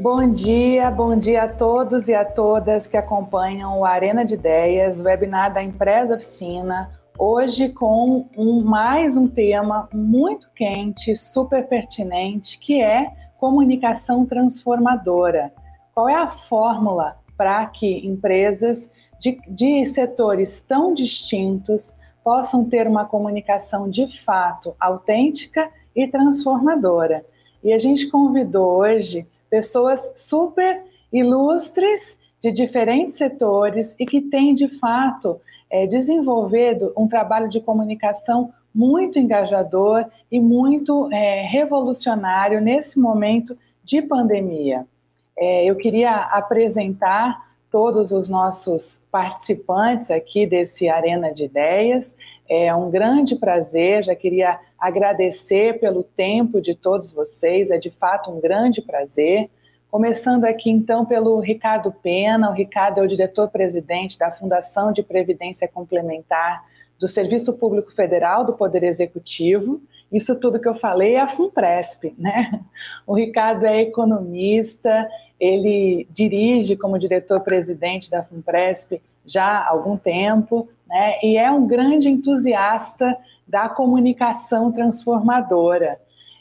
Bom dia, bom dia a todos e a todas que acompanham o Arena de Ideias, webinar da Empresa Oficina, hoje com um, mais um tema muito quente, super pertinente, que é comunicação transformadora. Qual é a fórmula para que empresas de, de setores tão distintos possam ter uma comunicação de fato autêntica e transformadora? E a gente convidou hoje pessoas super ilustres de diferentes setores e que têm, de fato, é, desenvolvido um trabalho de comunicação muito engajador e muito é, revolucionário nesse momento de pandemia. É, eu queria apresentar todos os nossos participantes aqui desse Arena de Ideias. É um grande prazer, já queria agradecer pelo tempo de todos vocês, é de fato um grande prazer. Começando aqui então pelo Ricardo Pena, o Ricardo é o diretor-presidente da Fundação de Previdência Complementar do Serviço Público Federal do Poder Executivo. Isso tudo que eu falei é a FUNPRESP, né? O Ricardo é economista, ele dirige como diretor-presidente da FUNPRESP já há algum tempo, né? E é um grande entusiasta da comunicação transformadora.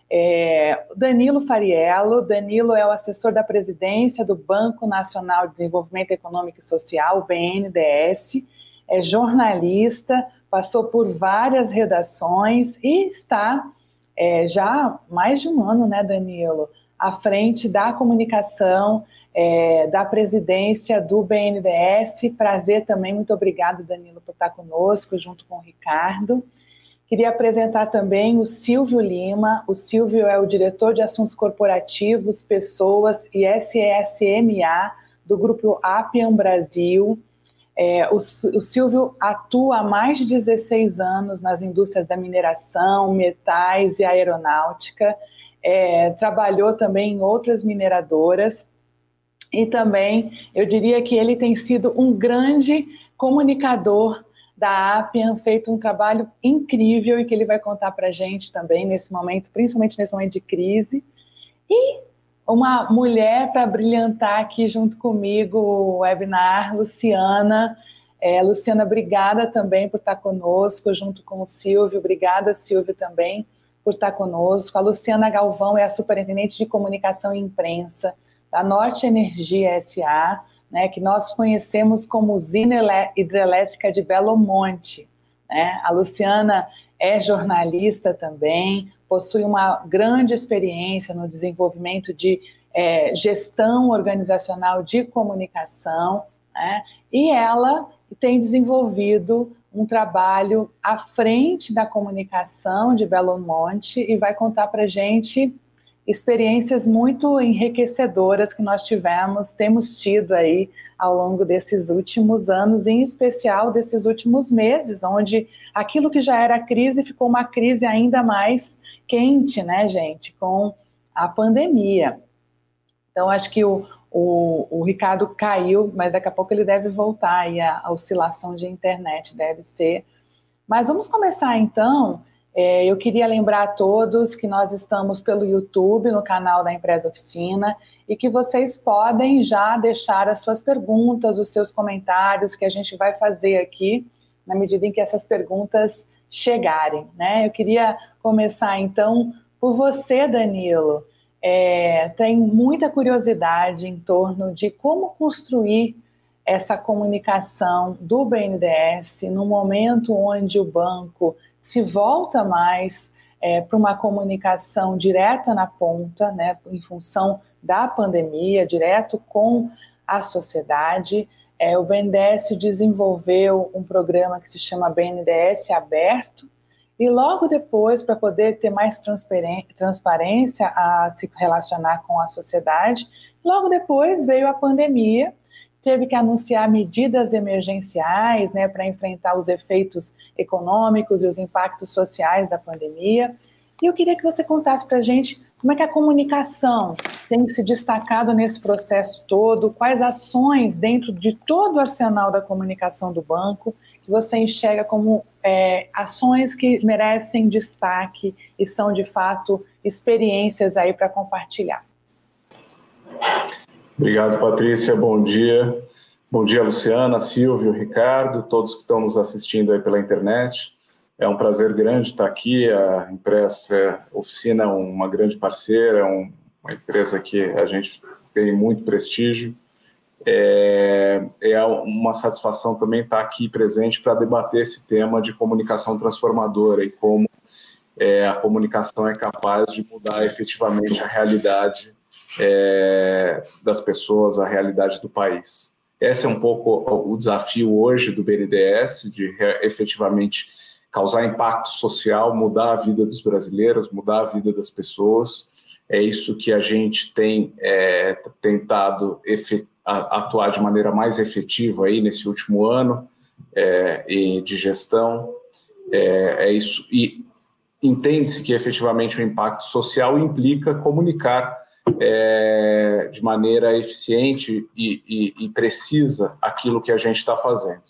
É, Danilo Fariello, Danilo é o assessor da presidência do Banco Nacional de Desenvolvimento Econômico e Social, BNDES, é jornalista, passou por várias redações e está é, já mais de um ano, né, Danilo, à frente da comunicação é, da presidência do BNDES. Prazer também, muito obrigado, Danilo, por estar conosco, junto com o Ricardo. Queria apresentar também o Silvio Lima. O Silvio é o diretor de assuntos corporativos, pessoas e SESMA do grupo Appian Brasil. É, o, o, Silvio atua há mais de 16 anos nas indústrias da mineração, metais e aeronáutica. É, trabalhou também em outras mineradoras. E também eu diria que ele tem sido um grande comunicador da Appian feito um trabalho incrível e que ele vai contar para a gente também nesse momento, principalmente nesse momento de crise. E uma mulher para brilhantar aqui junto comigo o webinar, Luciana. É, Luciana, obrigada também por estar conosco, junto com o Silvio. Obrigada, Silvio, também por estar conosco. A Luciana Galvão é a superintendente de comunicação e imprensa da Norte Energia SA né, que nós conhecemos como usina hidrelétrica de Belo Monte. Né? A Luciana é jornalista também, possui uma grande experiência no desenvolvimento de é, gestão organizacional de comunicação, né? e ela tem desenvolvido um trabalho à frente da comunicação de Belo Monte e vai contar para gente experiências muito enriquecedoras que nós tivemos, temos tido aí ao longo desses últimos anos, em especial desses últimos meses, onde aquilo que já era crise ficou uma crise ainda mais quente, né, gente, com a pandemia. Então, acho que o, o, o Ricardo caiu, mas daqui a pouco ele deve voltar aí, a, a oscilação de internet deve ser. Mas vamos começar então é, eu queria lembrar a todos que nós estamos pelo YouTube, no canal da Empresa Oficina, e que vocês podem já deixar as suas perguntas, os seus comentários, que a gente vai fazer aqui, na medida em que essas perguntas chegarem. Né? Eu queria começar, então, por você, Danilo. É, tem muita curiosidade em torno de como construir essa comunicação do BNDES no momento onde o banco se volta mais é, para uma comunicação direta na ponta, né, em função da pandemia, direto com a sociedade. É, o BNDES desenvolveu um programa que se chama BNDES Aberto, e logo depois, para poder ter mais transparência a se relacionar com a sociedade, logo depois veio a pandemia teve que anunciar medidas emergenciais né, para enfrentar os efeitos econômicos e os impactos sociais da pandemia. E eu queria que você contasse para a gente como é que a comunicação tem se destacado nesse processo todo, quais ações dentro de todo o arsenal da comunicação do banco que você enxerga como é, ações que merecem destaque e são de fato experiências aí para compartilhar. Obrigado, Patrícia. Bom dia. Bom dia, Luciana, Silvio, Ricardo, todos que estão nos assistindo aí pela internet. É um prazer grande estar aqui. A Impressa Oficina é uma grande parceira, é uma empresa que a gente tem muito prestígio. É, é uma satisfação também estar aqui presente para debater esse tema de comunicação transformadora e como é, a comunicação é capaz de mudar efetivamente a realidade é, das pessoas, a realidade do país. Esse é um pouco o desafio hoje do BNDES, de efetivamente causar impacto social, mudar a vida dos brasileiros, mudar a vida das pessoas. É isso que a gente tem é, tentado atuar de maneira mais efetiva aí nesse último ano é, de gestão. É, é isso. E entende-se que efetivamente o impacto social implica comunicar é, de maneira eficiente e, e, e, precisa aquilo que a gente está fazendo.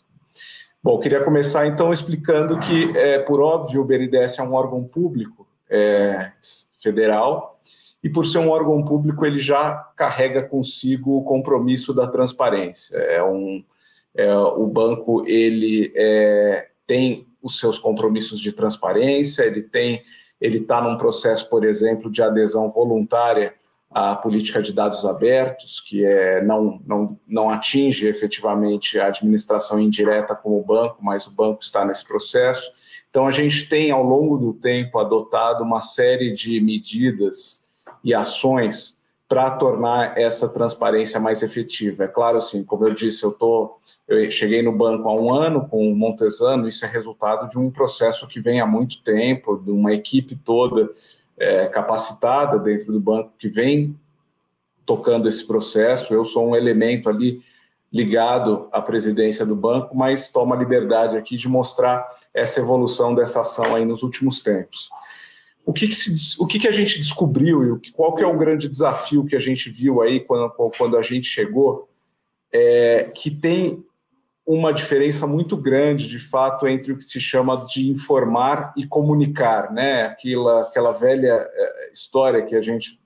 Bom, queria começar então explicando que, é, por óbvio, o BNDES é um órgão público é, federal e, por ser um órgão público, ele já carrega consigo o compromisso da transparência. É um, é, o banco ele é, tem os seus compromissos de transparência, ele tem, ele está num processo, por exemplo, de adesão voluntária à política de dados abertos, que é, não, não, não atinge efetivamente a administração indireta como o banco, mas o banco está nesse processo. Então, a gente tem, ao longo do tempo, adotado uma série de medidas e ações para tornar essa transparência mais efetiva. É claro, assim, como eu disse, eu tô, eu cheguei no banco há um ano com o Montesano, isso é resultado de um processo que vem há muito tempo, de uma equipe toda é, capacitada dentro do banco que vem tocando esse processo. Eu sou um elemento ali ligado à presidência do banco, mas tomo a liberdade aqui de mostrar essa evolução dessa ação aí nos últimos tempos o que, que, se, o que, que a gente descobriu e qual que é o grande desafio que a gente viu aí quando, quando a gente chegou, é que tem uma diferença muito grande, de fato, entre o que se chama de informar e comunicar, né? Aquela, aquela velha é, história que a gente,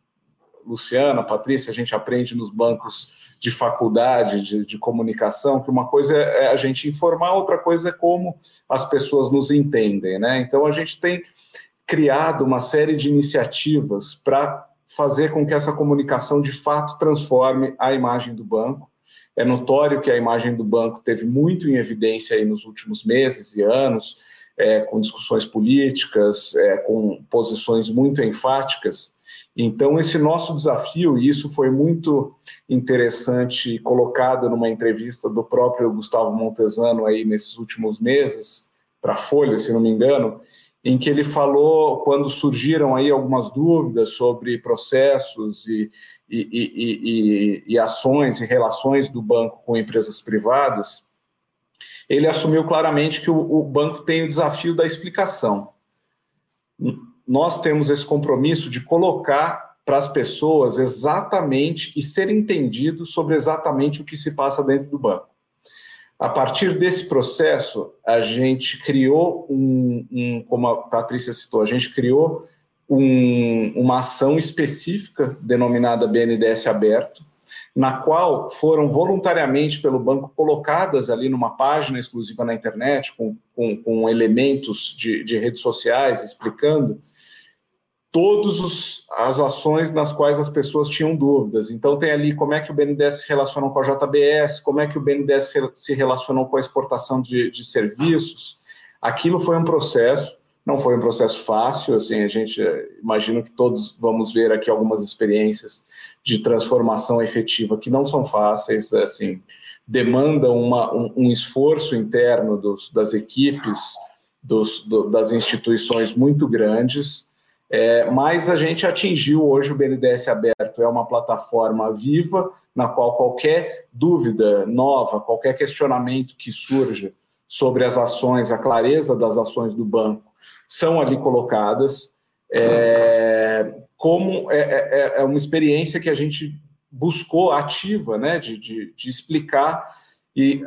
Luciana, Patrícia, a gente aprende nos bancos de faculdade de, de comunicação, que uma coisa é a gente informar, outra coisa é como as pessoas nos entendem, né? Então a gente tem criado uma série de iniciativas para fazer com que essa comunicação de fato transforme a imagem do banco. É notório que a imagem do banco teve muito em evidência aí nos últimos meses e anos, é, com discussões políticas, é, com posições muito enfáticas. Então, esse nosso desafio, e isso foi muito interessante colocado numa entrevista do próprio Gustavo Montesano aí nesses últimos meses, para a Folha, se não me engano, em que ele falou quando surgiram aí algumas dúvidas sobre processos e, e, e, e, ações e relações do banco com empresas privadas, ele assumiu claramente que o, o banco tem o desafio da explicação. Nós temos esse compromisso de colocar para as pessoas exatamente e ser entendido sobre exatamente o que se passa dentro do banco. A partir desse processo, a gente criou um, um como a Patrícia citou, a gente criou um, uma ação específica denominada BNDES Aberto, na qual foram voluntariamente pelo banco colocadas ali numa página exclusiva na internet, com, com, com elementos de, de redes sociais explicando todas as ações nas quais as pessoas tinham dúvidas. Então, tem ali como é que o BNDES se relaciona com a JBS, como é que o BNDES se relacionou com a exportação de, de serviços. Aquilo foi um processo, não foi um processo fácil, assim, a gente imagina que todos vamos ver aqui algumas experiências de transformação efetiva que não são fáceis, assim, demandam uma, um, um esforço interno dos, das equipes, dos, do, das instituições muito grandes, é, mas a gente atingiu hoje o BNDES aberto, é uma plataforma viva, na qual qualquer dúvida nova, qualquer questionamento que surja sobre as ações, a clareza das ações do banco, são ali colocadas. É, como é, é, é, é uma experiência que a gente buscou ativa, né, de, de, de explicar e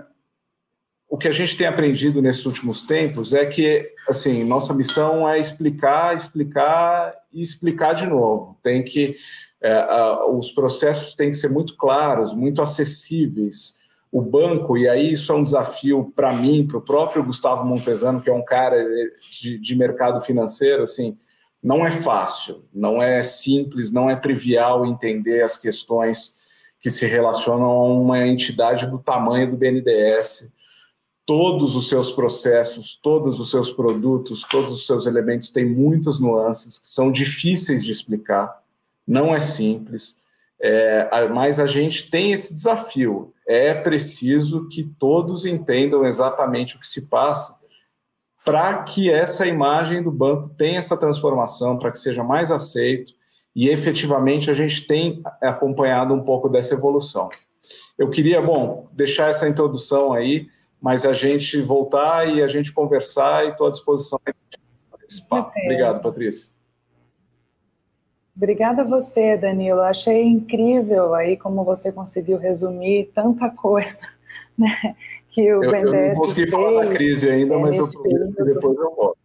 o que a gente tem aprendido nesses últimos tempos é que, assim, nossa missão é explicar, explicar e explicar de novo. Tem que é, os processos têm que ser muito claros, muito acessíveis. O banco, e aí isso é um desafio para mim, para o próprio Gustavo Montesano, que é um cara de, de mercado financeiro, assim, não é fácil, não é simples, não é trivial entender as questões que se relacionam a uma entidade do tamanho do BNDES, todos os seus processos, todos os seus produtos, todos os seus elementos têm muitas nuances que são difíceis de explicar, não é simples, é, mas a gente tem esse desafio. É preciso que todos entendam exatamente o que se passa para que essa imagem do banco tenha essa transformação, para que seja mais aceito e efetivamente a gente tem acompanhado um pouco dessa evolução. Eu queria, bom, deixar essa introdução aí, mas a gente voltar e a gente conversar e estou à disposição. Obrigado, Patrícia. Obrigada a você, Danilo. Achei incrível aí como você conseguiu resumir tanta coisa, né? Que o eu, BNDES eu não consegui falar da crise ainda, mas eu prometo que depois eu volto.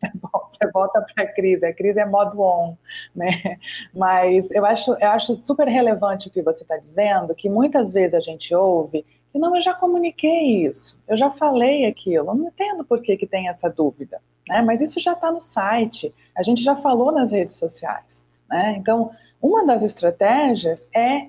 Bom, você volta para a crise, a crise é modo on, né? Mas eu acho, eu acho super relevante o que você está dizendo, que muitas vezes a gente ouve que não, eu já comuniquei isso, eu já falei aquilo, eu não entendo por que, que tem essa dúvida, né? Mas isso já está no site, a gente já falou nas redes sociais, né? Então, uma das estratégias é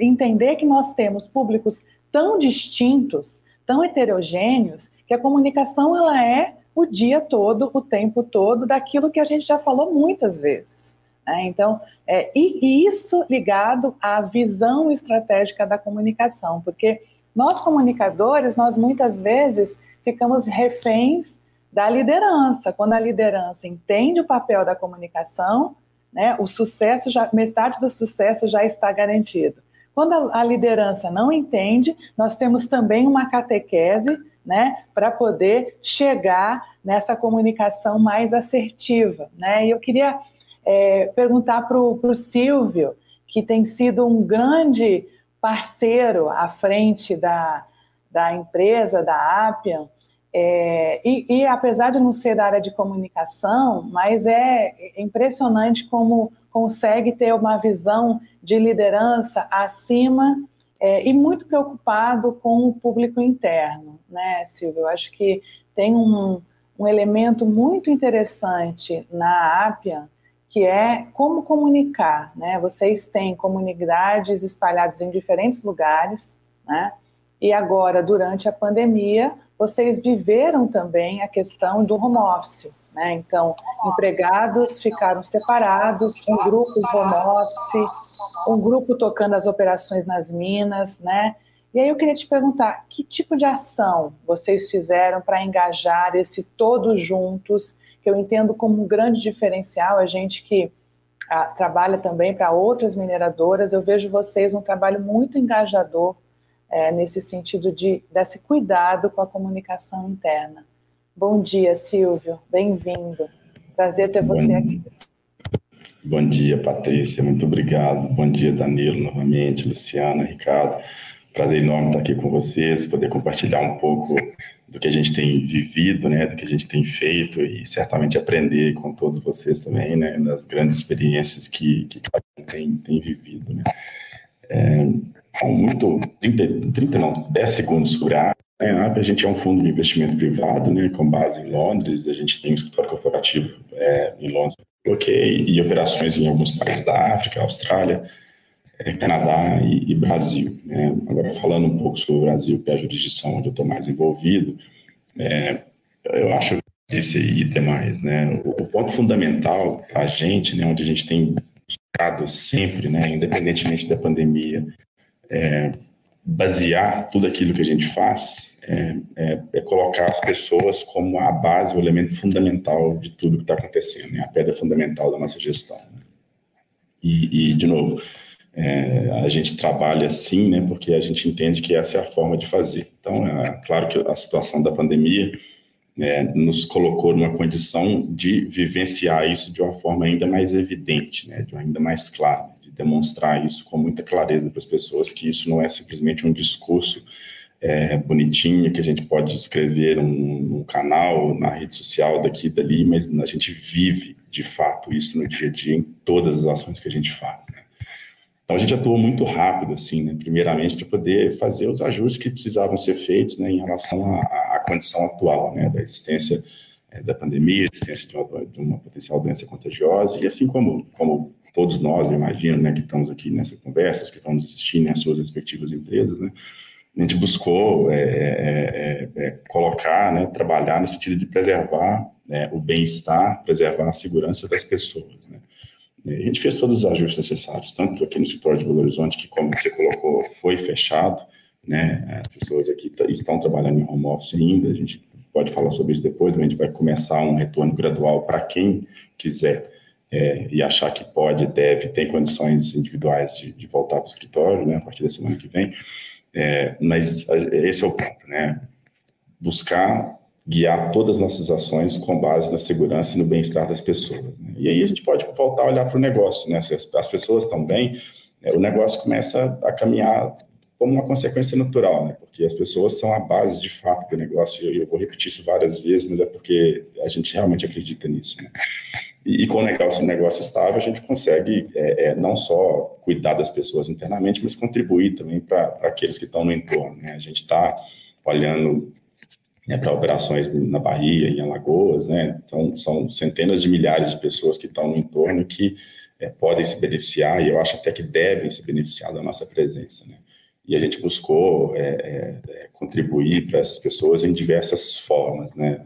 entender que nós temos públicos tão distintos, tão heterogêneos, que a comunicação ela é o dia todo, o tempo todo, daquilo que a gente já falou muitas vezes. Né? Então, é, e, e isso ligado à visão estratégica da comunicação, porque nós comunicadores, nós muitas vezes ficamos reféns da liderança. Quando a liderança entende o papel da comunicação, né, o sucesso já metade do sucesso já está garantido. Quando a, a liderança não entende, nós temos também uma catequese né, para poder chegar nessa comunicação mais assertiva. Né? E eu queria é, perguntar para o Silvio, que tem sido um grande parceiro à frente da, da empresa, da Appian, é, e, e, apesar de não ser da área de comunicação, mas é impressionante como consegue ter uma visão de liderança acima é, e muito preocupado com o público interno, né, Silvio? Eu acho que tem um, um elemento muito interessante na Apia, que é como comunicar, né? Vocês têm comunidades espalhadas em diferentes lugares, né? E agora, durante a pandemia, vocês viveram também a questão do home office, né? Então, empregados ficaram separados, um grupo home office, um grupo tocando as operações nas minas, né? E aí eu queria te perguntar, que tipo de ação vocês fizeram para engajar esses todos juntos, que eu entendo como um grande diferencial, a gente que a, trabalha também para outras mineradoras, eu vejo vocês um trabalho muito engajador é, nesse sentido de desse cuidado com a comunicação interna. Bom dia, Silvio, bem-vindo. Prazer ter você aqui. Bom dia, Patrícia, muito obrigado. Bom dia, Danilo, novamente, Luciana, Ricardo. Prazer enorme estar aqui com vocês, poder compartilhar um pouco do que a gente tem vivido, né, do que a gente tem feito e certamente aprender com todos vocês também, né, das grandes experiências que, que cada um tem, tem vivido, né. É, muito, 30, 30 não, 10 segundos sobre a né, a AP, a gente é um fundo de investimento privado, né, com base em Londres, a gente tem um escritório corporativo é, em Londres, ok, e operações em alguns países da África, Austrália, é, Canadá e, e Brasil. Né? Agora, falando um pouco sobre o Brasil, que é a jurisdição onde eu estou mais envolvido, é, eu acho que esse aí demais. Né? O, o ponto fundamental para a gente, né, onde a gente tem buscado sempre, né, independentemente da pandemia, é, basear tudo aquilo que a gente faz é, é, é, colocar as pessoas como a base, o elemento fundamental de tudo que está acontecendo, né? a pedra fundamental da nossa gestão. Né? E, e, de novo, é, a gente trabalha assim, né, porque a gente entende que essa é a forma de fazer. Então, é claro que a situação da pandemia é, nos colocou numa condição de vivenciar isso de uma forma ainda mais evidente, né, de ainda mais clara, de demonstrar isso com muita clareza para as pessoas que isso não é simplesmente um discurso é, bonitinho que a gente pode escrever um, um, canal na rede social daqui e dali, mas a gente vive de fato isso no dia a dia em todas as ações que a gente faz. Né? Então a gente atuou muito rápido, assim, né? primeiramente para poder fazer os ajustes que precisavam ser feitos né, em relação à, à condição atual, né, da existência é, da pandemia, existência de uma, de uma, potencial doença contagiosa, e assim como, como todos nós, eu imagino, né, que estamos aqui nessa conversa, os que estão nos assistindo, as suas respectivas empresas, né, a gente buscou é, é, colocar, né, trabalhar no sentido de preservar né, o bem-estar, preservar a segurança das pessoas. Né. A gente fez todos os ajustes necessários, tanto aqui no escritório de Belo Horizonte, que, como você colocou, foi fechado, né, as pessoas aqui estão trabalhando em home office ainda, a gente pode falar sobre isso depois, mas a gente vai começar um retorno gradual para quem quiser é, e achar que pode, deve, tem condições individuais de, de voltar para o escritório, né, a partir da semana que vem. É, mas esse é o ponto, né? Buscar guiar todas as nossas ações com base na segurança e no bem-estar das pessoas. Né? E aí a gente pode voltar a olhar para o negócio, né? Se as, as pessoas estão bem, é, o negócio começa a caminhar como uma consequência natural, né? Porque as pessoas são a base de fato do negócio. E eu, vou repetir isso várias vezes, mas é porque a gente realmente acredita nisso. Né? E, e, com o negócio, negócio estável, a gente consegue é, é, não só cuidar das pessoas internamente, mas contribuir também para aqueles que estão no entorno. Né? A gente está olhando né, para operações na Bahia, em Alagoas, né? Então, são centenas de milhares de pessoas que estão no entorno que é, podem se beneficiar, e eu acho até que devem se beneficiar da nossa presença, né? E a gente buscou é, é, é contribuir para essas pessoas em diversas formas, né?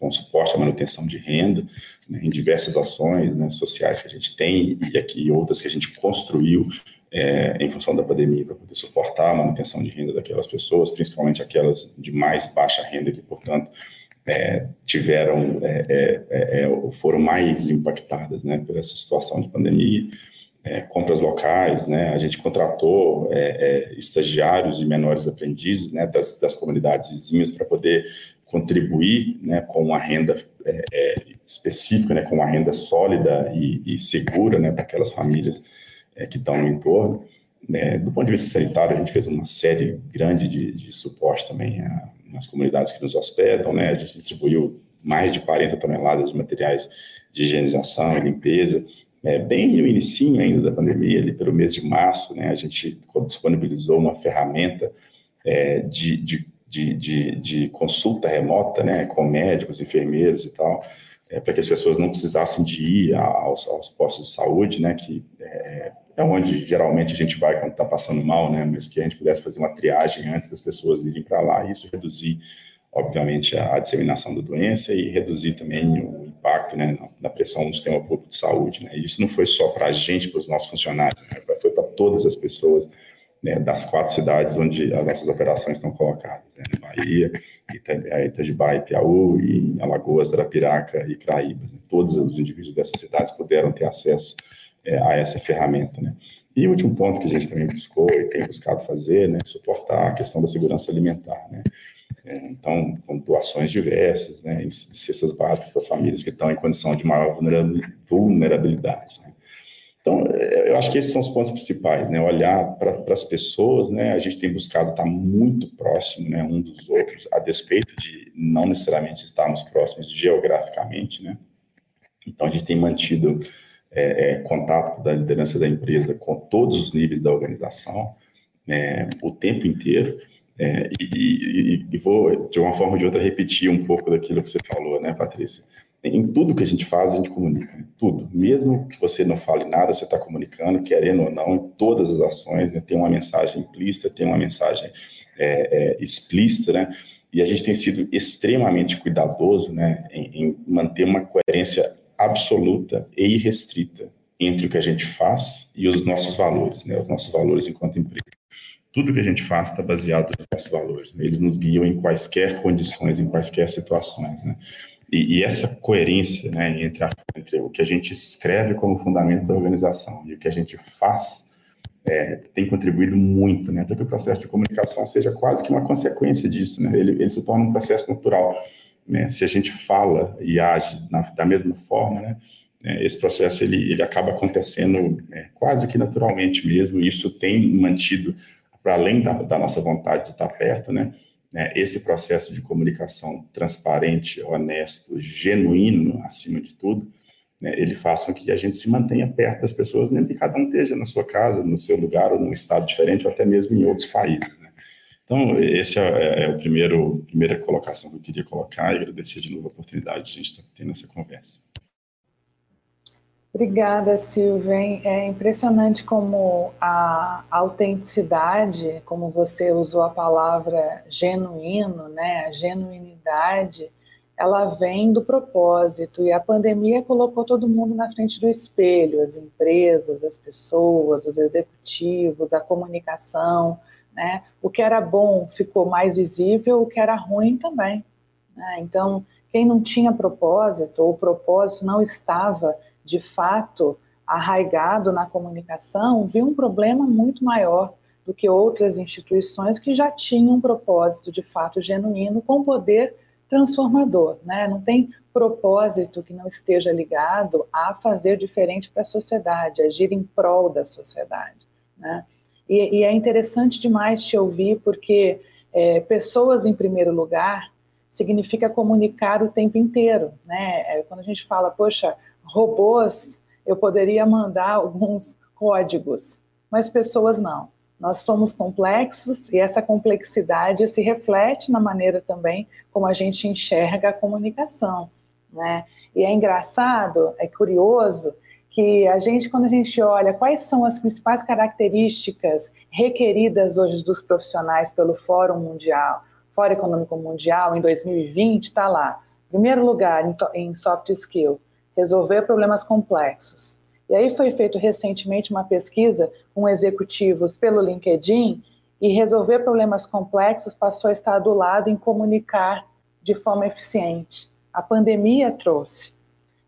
Com suporte à manutenção de renda, né, em diversas ações né, sociais que a gente tem e aqui outras que a gente construiu é, em função da pandemia para poder suportar a manutenção de renda daquelas pessoas, principalmente aquelas de mais baixa renda que, portanto, é, tiveram é, é, é, é foram mais impactadas né, por essa situação de pandemia. compras locais, né, a gente contratou estagiários e menores aprendizes né, das, das comunidades vizinhas para poder contribuir né, com uma renda específica, né, com uma renda sólida e, e segura né, para aquelas famílias é, que estão no entorno. Né, do ponto de vista sanitário, a gente fez uma série grande de, de suporte também a, nas comunidades que nos hospedam, né, a gente distribuiu mais de 40 toneladas de materiais de higienização e limpeza, é, bem no início ainda da pandemia, ali pelo mês de março, né, a gente disponibilizou uma ferramenta é, de, de, de, de, consulta remota, né, com médicos, enfermeiros e tal, é, para que as pessoas não precisassem de ir aos, aos postos de saúde, né, que é, é onde geralmente a gente vai quando está passando mal, né, mas que a gente pudesse fazer uma triagem antes das pessoas irem para lá, isso reduzir, obviamente, a, a, disseminação da doença e reduzir também o impacto, né, na, na pressão no sistema público de saúde, né, e isso não foi só para a gente, para os nossos funcionários, né, foi para todas as pessoas, né, das quatro cidades onde as nossas operações estão colocadas, né, Bahia, Ita, Itagibai, Piauí, e Alagoas, Arapiraca e Craíbas. Né, todos os indivíduos dessas cidades puderam ter acesso é, a essa ferramenta, né. E o último ponto que a gente também buscou e tem buscado fazer, né, suportar a questão da segurança alimentar, né. É, então, com doações diversas, né, cestas básicas para as famílias que estão em condição de maior vulnerabilidade. Né. Então, é, eu acho que esses são os pontos principais, né? Olhar para as pessoas, né? A gente tem buscado estar muito próximo, né? Um dos outros, a despeito de não necessariamente estarmos próximos geograficamente, né? Então, a gente tem mantido é, é, contato da liderança da empresa com todos os níveis da organização, né? o tempo inteiro. É, e, e, e, vou, de uma forma ou de outra, repetir um pouco daquilo que você falou, né, Patrícia? Em tudo que a gente faz, a gente comunica. Né? Tudo. Mesmo que você não fale nada, você está comunicando, querendo ou não, em todas as ações, né? tem uma mensagem implícita, tem uma mensagem é, é, explícita, né? E a gente tem sido extremamente cuidadoso, né, em, em manter uma coerência absoluta e irrestrita entre o que a gente faz e os nossos valores, né, os nossos valores enquanto empresa. Tudo que a gente faz está baseado nos nossos valores. Né? Eles nos guiam em quaisquer condições, em quaisquer situações. Né? E, e, essa coerência né, entre, a, entre, o que a gente escreve como fundamento da organização e o que a gente faz é, tem contribuído muito né, para que o processo de comunicação seja quase que uma consequência disso. Né? Ele, ele se torna um processo natural. Né? Se a gente fala e age na, da mesma forma, né, é, esse processo ele, ele acaba acontecendo é, quase que naturalmente mesmo, e isso tem mantido para além da, da, nossa vontade de estar perto, né? né? Esse processo de comunicação transparente, honesto, genuíno, acima de tudo, né, ele faz com que a gente se mantenha perto das pessoas, mesmo que cada um esteja na sua casa, no seu lugar, ou num estado diferente, ou até mesmo em outros países. Então, esse é, é, é o primeiro primeira colocação que eu queria colocar e agradecer de novo a oportunidade de a gente estar tendo essa conversa. Obrigada, Silvia. É impressionante como a autenticidade, como você usou a palavra genuíno, né, a genuinidade, ela vem do propósito e a pandemia colocou todo mundo na frente do espelho, as empresas, as pessoas, os executivos, a comunicação, né? O que era bom ficou mais visível, o que era ruim também. Né? Então, quem não tinha propósito ou o propósito não estava de fato arraigado na comunicação, viu um problema muito maior do que outras instituições que já tinham um propósito de fato genuíno com poder transformador, né? Não tem propósito que não esteja ligado a fazer diferente para a sociedade, agir em prol da sociedade, né? E, e é interessante demais te ouvir porque é, pessoas em primeiro lugar significa comunicar o tempo inteiro, né? É, quando a gente fala, poxa, robôs, eu poderia mandar alguns códigos, mas pessoas não. Nós somos complexos e essa complexidade se reflete na maneira também como a gente enxerga a comunicação, né? E é engraçado, é curioso que a gente, quando a gente olha quais são as principais características requeridas hoje dos profissionais pelo Fórum Mundial, Fórum Econômico Mundial em 2020, está lá. Primeiro lugar em, soft skill, resolver problemas complexos. E aí foi feito recentemente uma pesquisa com executivos pelo LinkedIn e resolver problemas complexos passou a estar do lado em comunicar de forma eficiente. A pandemia trouxe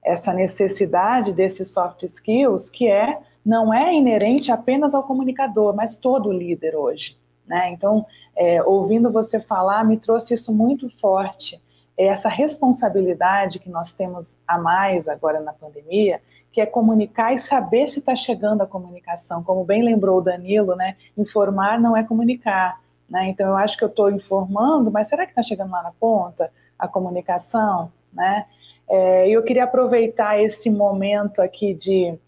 essa necessidade desses soft skills que é não é inerente apenas ao comunicador, mas todo líder hoje. Né? Então, é, ouvindo você falar, me trouxe isso muito forte, essa responsabilidade que nós temos a mais agora na pandemia que é comunicar e saber se está chegando a comunicação. Como bem lembrou o Danilo, né? Informar não é comunicar. Né? Então, eu acho que eu estou informando, mas será que está chegando lá na ponta a comunicação? Né? É, eu queria aproveitar esse momento aqui de,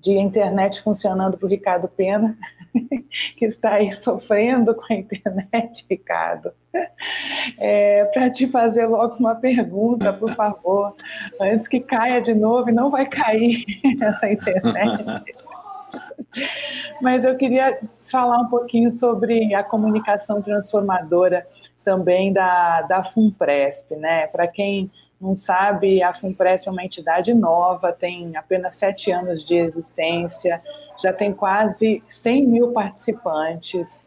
de internet funcionando para o Ricardo Pena, que está aí sofrendo com a internet, Ricardo é, para te fazer logo uma pergunta, por favor, antes que caia de novo, e não vai cair essa internet. Mas eu queria falar um pouquinho sobre a comunicação transformadora também da, da FUNPRESP, né? Para quem não sabe, a FUNPRESP é uma entidade nova, tem apenas sete anos de existência, já tem quase 100 mil participantes,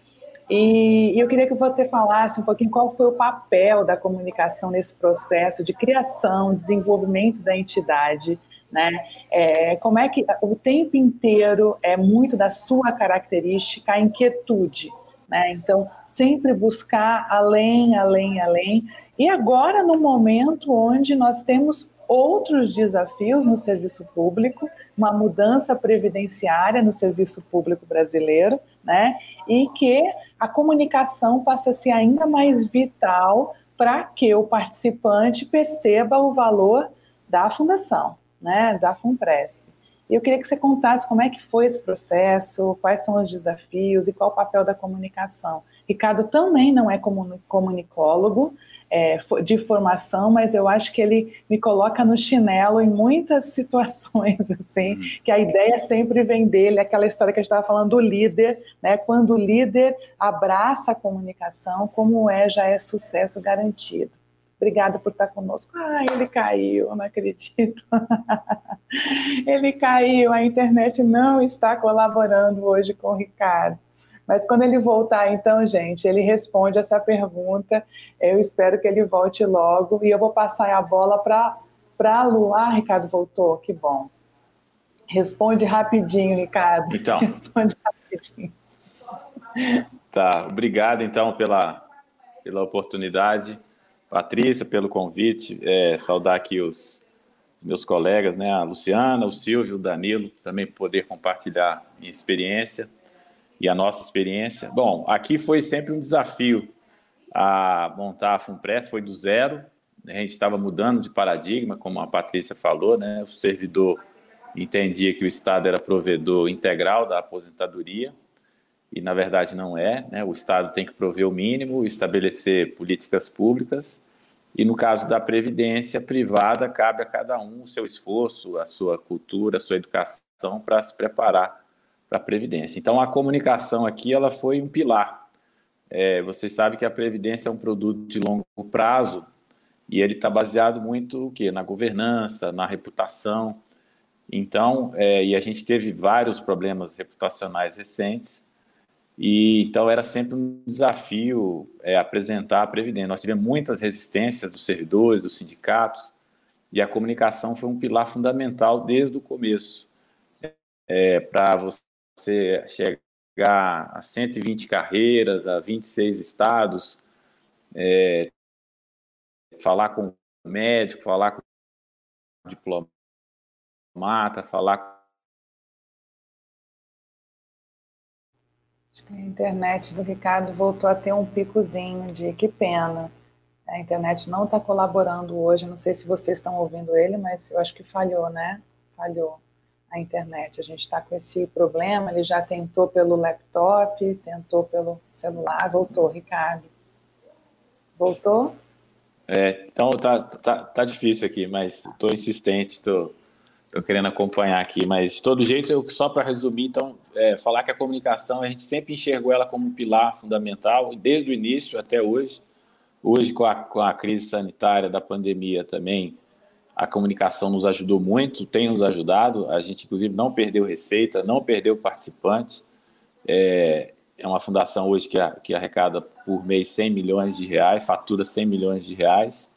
e, eu queria que você falasse um pouquinho qual foi o papel da comunicação nesse processo de criação, desenvolvimento da entidade, né? É, como é que o tempo inteiro é muito da sua característica a inquietude, né? Então, sempre buscar além, além, além. E agora, no momento onde nós temos outros desafios no serviço público, uma mudança previdenciária no serviço público brasileiro, né? E que a comunicação passa a ser ainda mais vital para que o participante perceba o valor da fundação, né? Da Funpresp. E eu queria que você contasse como é que foi esse processo, quais são os desafios e qual o papel da comunicação. Ricardo também não é comunicólogo, é, de formação, mas eu acho que ele me coloca no chinelo em muitas situações, assim, uhum. que a ideia sempre vem dele, aquela história que a gente estava falando do líder, né? Quando o líder abraça a comunicação, como é, já é sucesso garantido. Obrigada por estar conosco. Ah, ele caiu, não acredito. ele caiu, a internet não está colaborando hoje com o Ricardo. Mas quando ele voltar, então, gente, ele responde essa pergunta. Eu espero que ele volte logo. E eu vou passar a bola para a Lu. Ah, Ricardo voltou, que bom. Responde rapidinho, Ricardo. Então. Responde rapidinho. Tá, obrigado então pela, pela oportunidade. Patrícia, pelo convite. É, saudar aqui os meus colegas, né, a Luciana, o Silvio, o Danilo, também poder compartilhar minha experiência. E a nossa experiência. Bom, aqui foi sempre um desafio a montar a Funpress, foi do zero, a gente estava mudando de paradigma, como a Patrícia falou, né? o servidor entendia que o Estado era provedor integral da aposentadoria, e na verdade não é, né? o Estado tem que prover o mínimo, estabelecer políticas públicas, e no caso da previdência privada, cabe a cada um o seu esforço, a sua cultura, a sua educação para se preparar para a previdência. Então, a comunicação aqui ela foi um pilar. É, vocês sabem que a previdência é um produto de longo prazo e ele está baseado muito o quê? na governança, na reputação. Então, é, e a gente teve vários problemas reputacionais recentes e então era sempre um desafio é, apresentar a Previdência. Nós tivemos muitas resistências dos servidores, dos sindicatos, e a comunicação foi um pilar fundamental desde o começo. É, Para você chegar a 120 carreiras, a 26 estados, é, falar com médico, falar com diplomata, falar que a internet do Ricardo voltou a ter um picozinho de que pena. A internet não está colaborando hoje. Não sei se vocês estão ouvindo ele, mas eu acho que falhou, né? Falhou a internet. A gente está com esse problema. Ele já tentou pelo laptop, tentou pelo celular. Voltou, Ricardo. Voltou? É, então tá, tá, tá difícil aqui, mas estou insistente, estou Estou querendo acompanhar aqui, mas de todo jeito, eu, só para resumir, então, é, falar que a comunicação, a gente sempre enxergou ela como um pilar fundamental, desde o início até hoje. Hoje, com a, com a crise sanitária da pandemia também, a comunicação nos ajudou muito, tem nos ajudado. A gente, inclusive, não perdeu receita, não perdeu participante. É, é uma fundação hoje que, a, que arrecada por mês 100 milhões de reais, fatura 100 milhões de reais.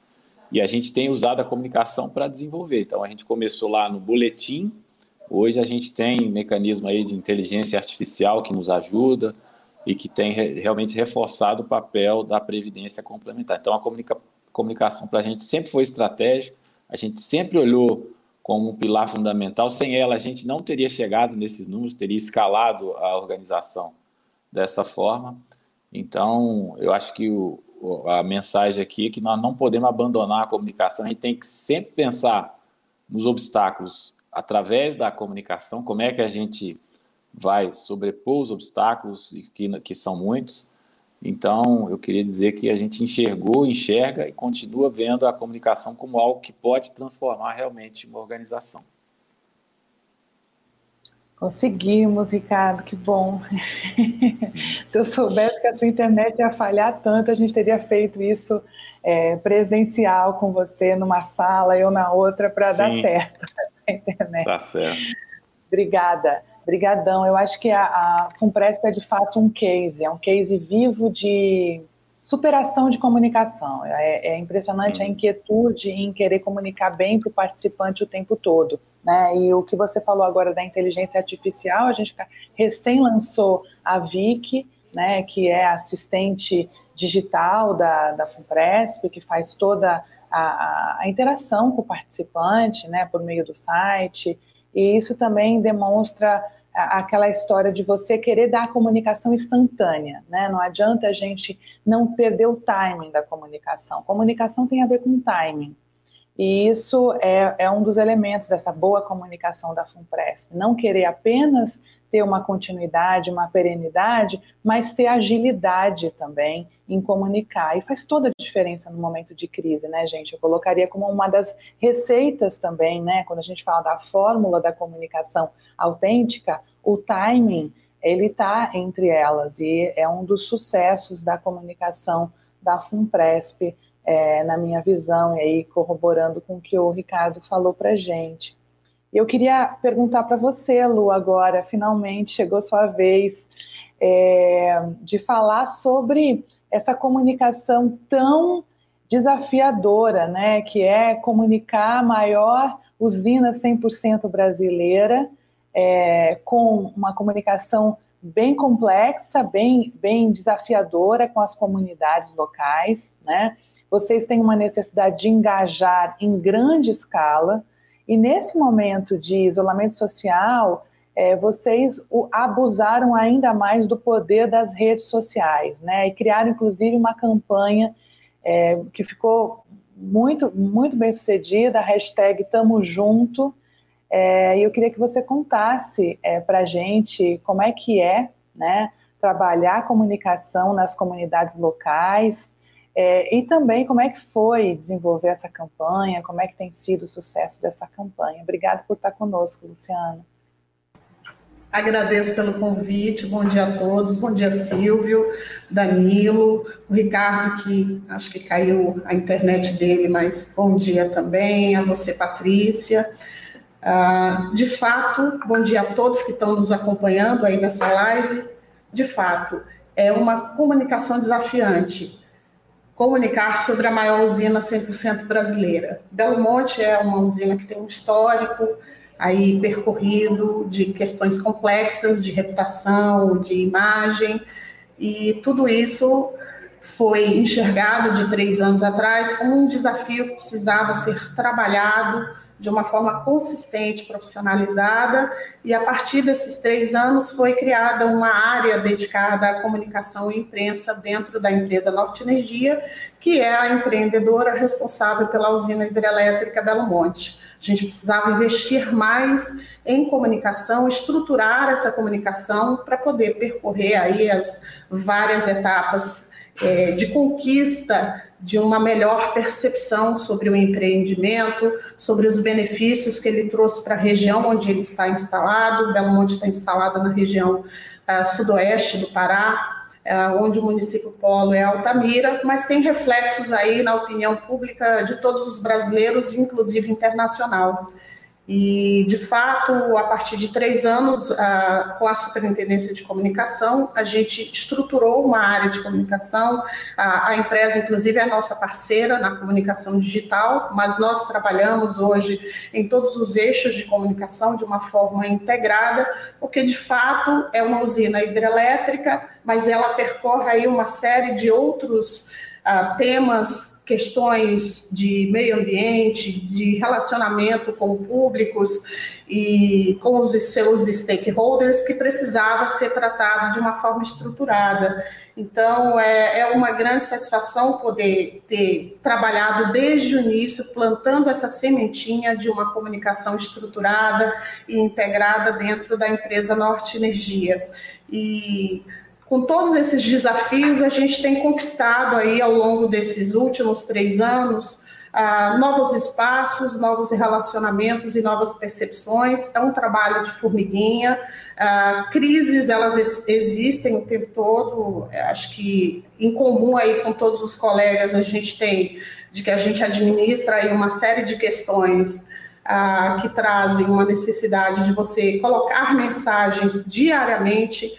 E a gente tem usado a comunicação para desenvolver. Então, a gente começou lá no boletim, hoje a gente tem mecanismo aí de inteligência artificial que nos ajuda e que tem realmente reforçado o papel da previdência complementar. Então, a comunica comunicação para a gente sempre foi estratégica, a gente sempre olhou como um pilar fundamental. Sem ela, a gente não teria chegado nesses números, teria escalado a organização dessa forma. Então, eu acho que o, a mensagem aqui é que nós não podemos abandonar a comunicação, a gente tem que sempre pensar nos obstáculos através da comunicação, como é que a gente vai sobrepor os obstáculos, que, que são muitos. Então, eu queria dizer que a gente enxergou, enxerga e continua vendo a comunicação como algo que pode transformar realmente uma organização. Conseguimos, Ricardo, que bom. Se eu soubesse que a sua internet ia falhar tanto, a gente teria feito isso é, presencial com você numa sala, eu na outra, para dar certo a internet. Tá certo. Obrigada, brigadão. Eu acho que a, a Fumpresp é de fato um case, é um case vivo de superação de comunicação. É, é impressionante a uhum. inquietude em querer comunicar bem para o participante o tempo todo. Né? E o que você falou agora da inteligência artificial, a gente recém lançou a Vic, né, que é assistente digital da, da FUNPRESP, que faz toda a, a, interação com o participante, né, por meio do site, e isso também demonstra aquela história de você querer dar a comunicação instantânea, né? Não adianta a gente não perder o timing da comunicação. Comunicação tem a ver com timing. E isso é, é um dos elementos dessa boa comunicação da FUNPRESP. Não querer apenas ter uma continuidade, uma perenidade, mas ter agilidade também em comunicar. E faz toda a diferença no momento de crise, né, gente? Eu colocaria como uma das receitas também, né? Quando a gente fala da fórmula da comunicação autêntica, o timing, ele está entre elas e é um dos sucessos da comunicação da FUNPRESP é, na minha visão, e aí corroborando com o que o Ricardo falou para gente. Eu queria perguntar para você, Lu, agora, finalmente chegou sua vez é, de falar sobre essa comunicação tão desafiadora, né, que é comunicar a maior usina 100% brasileira, é, com uma comunicação bem complexa, bem, bem desafiadora com as comunidades locais, né? vocês têm uma necessidade de engajar em grande escala, e nesse momento de isolamento social, é, vocês abusaram ainda mais do poder das redes sociais, né? E criaram, inclusive, uma campanha é, que ficou muito, muito bem sucedida, a hashtag Tamo Junto. É, e eu queria que você contasse é, para a gente como é que é, né? Trabalhar comunicação nas comunidades locais, é, e também como é que foi desenvolver essa campanha, como é que tem sido o sucesso dessa campanha. Obrigada por estar conosco, Luciana. Agradeço pelo convite, bom dia a todos, bom dia Silvio, Danilo, o Ricardo, que acho que caiu a internet dele, mas bom dia também, a você, Patrícia. Ah, de fato, bom dia a todos que estão nos acompanhando aí nessa live. De fato, é uma comunicação desafiante comunicar sobre a maior usina 100% brasileira. Belo Monte é uma usina que tem um histórico aí percorrido de questões complexas de reputação, de imagem, e tudo isso foi enxergado de três anos atrás como um desafio que precisava ser trabalhado de uma forma consistente, profissionalizada, e a partir desses três anos foi criada uma área dedicada à comunicação e imprensa dentro da empresa Norte Energia, que é a empreendedora responsável pela usina hidrelétrica Belo Monte. A gente precisava investir mais em comunicação, estruturar essa comunicação para poder percorrer aí as várias etapas é, de conquista de uma melhor percepção sobre o empreendimento, sobre os benefícios que ele trouxe para a região onde ele está instalado. Belo Monte está instalado na região uh, sudoeste do Pará, uh, onde o município polo é Altamira, mas tem reflexos aí na opinião pública de todos os brasileiros, inclusive internacional. E, de fato, a partir de três anos, a, com a Superintendência de Comunicação, a gente estruturou uma área de comunicação. A, empresa, inclusive, é nossa parceira na comunicação digital, mas nós trabalhamos hoje em todos os eixos de comunicação de uma forma integrada, porque, de fato, é uma usina hidrelétrica, mas ela percorre aí uma série de outros uh, temas questões de meio ambiente, de relacionamento com públicos e com os seus stakeholders que precisava ser tratado de uma forma estruturada. Então, é, é uma grande satisfação poder ter trabalhado desde o início, plantando essa sementinha de uma comunicação estruturada e integrada dentro da empresa Norte Energia. E com todos esses desafios, a gente tem conquistado aí ao longo desses últimos três anos uh, novos espaços, novos relacionamentos e novas percepções. É um trabalho de formiguinha. Uh, crises, elas existem o tempo todo. Acho que em comum aí com todos os colegas a gente tem de que a gente administra aí uma série de questões uh, que trazem uma necessidade de você colocar mensagens diariamente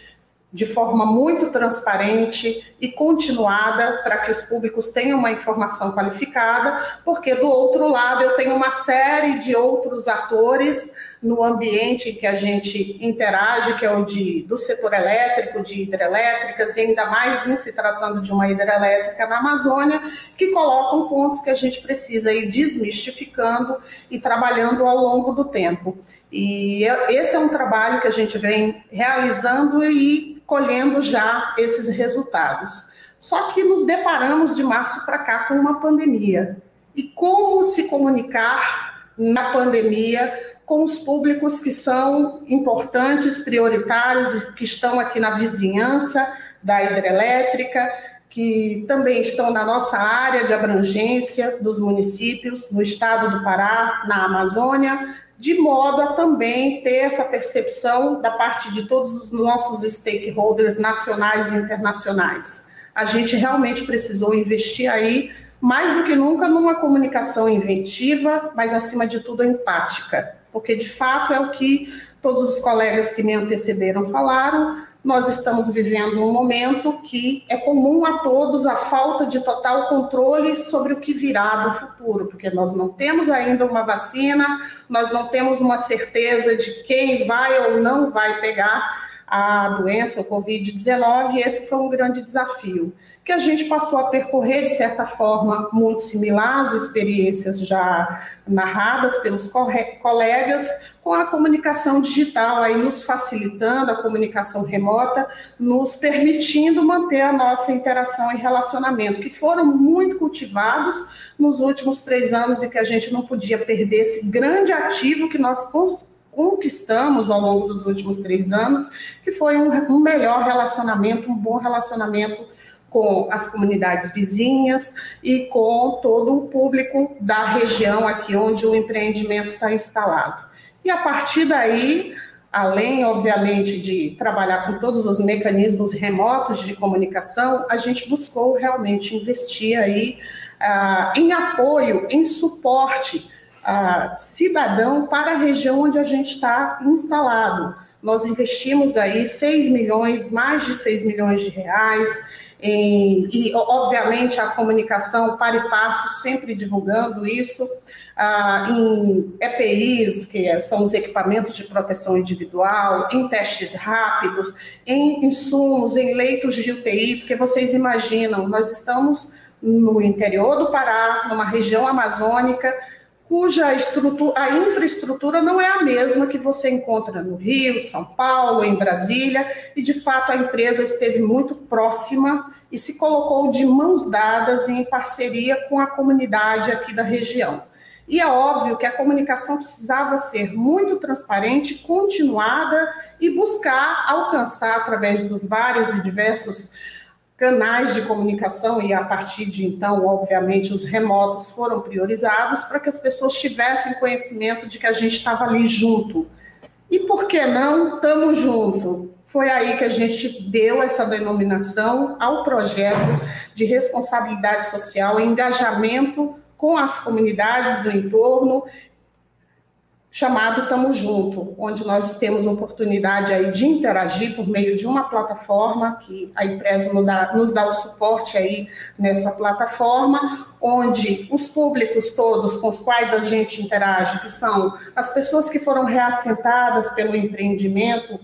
de forma muito transparente e continuada para que os públicos tenham uma informação qualificada, porque do outro lado eu tenho uma série de outros atores no ambiente em que a gente interage, que é o de, do setor elétrico, de hidrelétricas, e ainda mais em se tratando de uma hidrelétrica na Amazônia, que colocam pontos que a gente precisa ir desmistificando e trabalhando ao longo do tempo. E esse é um trabalho que a gente vem realizando e colhendo já esses resultados. Só que nos deparamos de março para cá com uma pandemia. E como se comunicar na pandemia com os públicos que são importantes, prioritários, que estão aqui na vizinhança da hidrelétrica, que também estão na nossa área de abrangência dos municípios, no estado do Pará, na Amazônia, de modo a também ter essa percepção da parte de todos os nossos stakeholders nacionais e internacionais. A gente realmente precisou investir aí, mais do que nunca, numa comunicação inventiva, mas acima de tudo empática, porque de fato é o que todos os colegas que me antecederam falaram, nós estamos vivendo um momento que é comum a todos a falta de total controle sobre o que virá do futuro, porque nós não temos ainda uma vacina, nós não temos uma certeza de quem vai ou não vai pegar a doença, o Covid-19, e esse foi um grande desafio que a gente passou a percorrer, de certa forma, muito similar às experiências já narradas pelos colegas, com a comunicação digital, aí nos facilitando a comunicação remota, nos permitindo manter a nossa interação e relacionamento, que foram muito cultivados nos últimos três anos e que a gente não podia perder esse grande ativo que nós conquistamos ao longo dos últimos três anos, que foi um, um melhor relacionamento, um bom relacionamento com as comunidades vizinhas e com todo o público da região aqui onde o empreendimento está instalado. E a partir daí, além, obviamente, de trabalhar com todos os mecanismos remotos de comunicação, a gente buscou realmente investir aí ah, em apoio, em suporte ah, cidadão para a região onde a gente está instalado. Nós investimos aí 6 milhões, mais de 6 milhões de reais, em, e, obviamente, a comunicação para e passo, sempre divulgando isso, ah, em EPIs, que são os equipamentos de proteção individual, em testes rápidos, em insumos, em leitos de UTI, porque vocês imaginam, nós estamos no interior do Pará, numa região amazônica, cuja estrutura, a infraestrutura não é a mesma que você encontra no Rio, São Paulo, em Brasília, e de fato a empresa esteve muito próxima e se colocou de mãos dadas em parceria com a comunidade aqui da região. E é óbvio que a comunicação precisava ser muito transparente, continuada e buscar alcançar através dos vários e diversos canais de comunicação e a partir de então, obviamente, os remotos foram priorizados para que as pessoas tivessem conhecimento de que a gente estava ali junto. E por que não estamos junto? Foi aí que a gente deu essa denominação ao projeto de responsabilidade social engajamento com as comunidades do entorno chamado Tamo Junto, onde nós temos oportunidade aí de interagir por meio de uma plataforma que a empresa nos dá, nos dá o suporte aí nessa plataforma, onde os públicos todos com os quais a gente interage, que são as pessoas que foram reassentadas pelo empreendimento,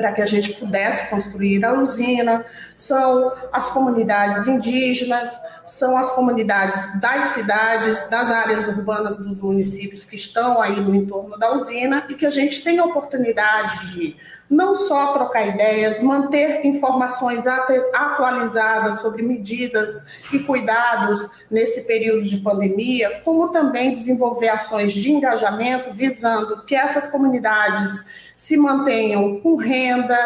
para que a gente pudesse construir a usina, são as comunidades indígenas, são as comunidades das cidades, das áreas urbanas dos municípios que estão aí no entorno da usina e que a gente tem a oportunidade de não só trocar ideias, manter informações atualizadas sobre medidas e cuidados nesse período de pandemia, como também desenvolver ações de engajamento visando que essas comunidades se mantenham com renda,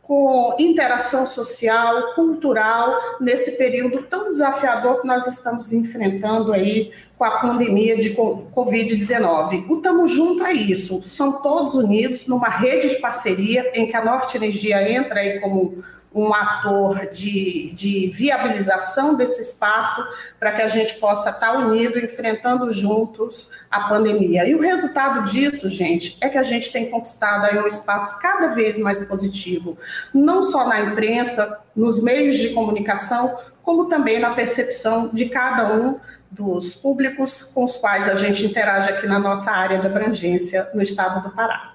com interação social, cultural, nesse período tão desafiador que nós estamos enfrentando aí com a pandemia de Covid-19. O Tamo Junto é isso, são todos unidos numa rede de parceria em que a Norte Energia entra aí como um ator de, de viabilização desse espaço para que a gente possa estar unido, enfrentando juntos a pandemia. E o resultado disso, gente, é que a gente tem conquistado aí um espaço cada vez mais positivo, não só na imprensa, nos meios de comunicação, como também na percepção de cada um dos públicos com os quais a gente interage aqui na nossa área de abrangência no estado do Pará.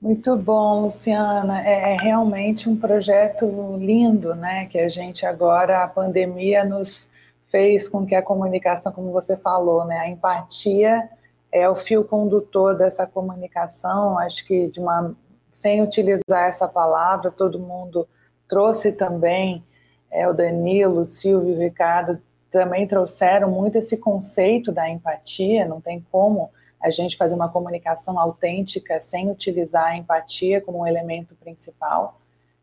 Muito bom, Luciana. É, é, realmente um projeto lindo, né? Que a gente agora, a pandemia nos fez com que a comunicação, como você falou, né? A empatia é o fio condutor dessa comunicação. Acho que de uma, sem utilizar essa palavra, todo mundo trouxe também, é, o Danilo, o Silvio, o Ricardo também trouxeram muito esse conceito da empatia. Não tem como a gente fazer uma comunicação autêntica sem utilizar a empatia como um elemento principal.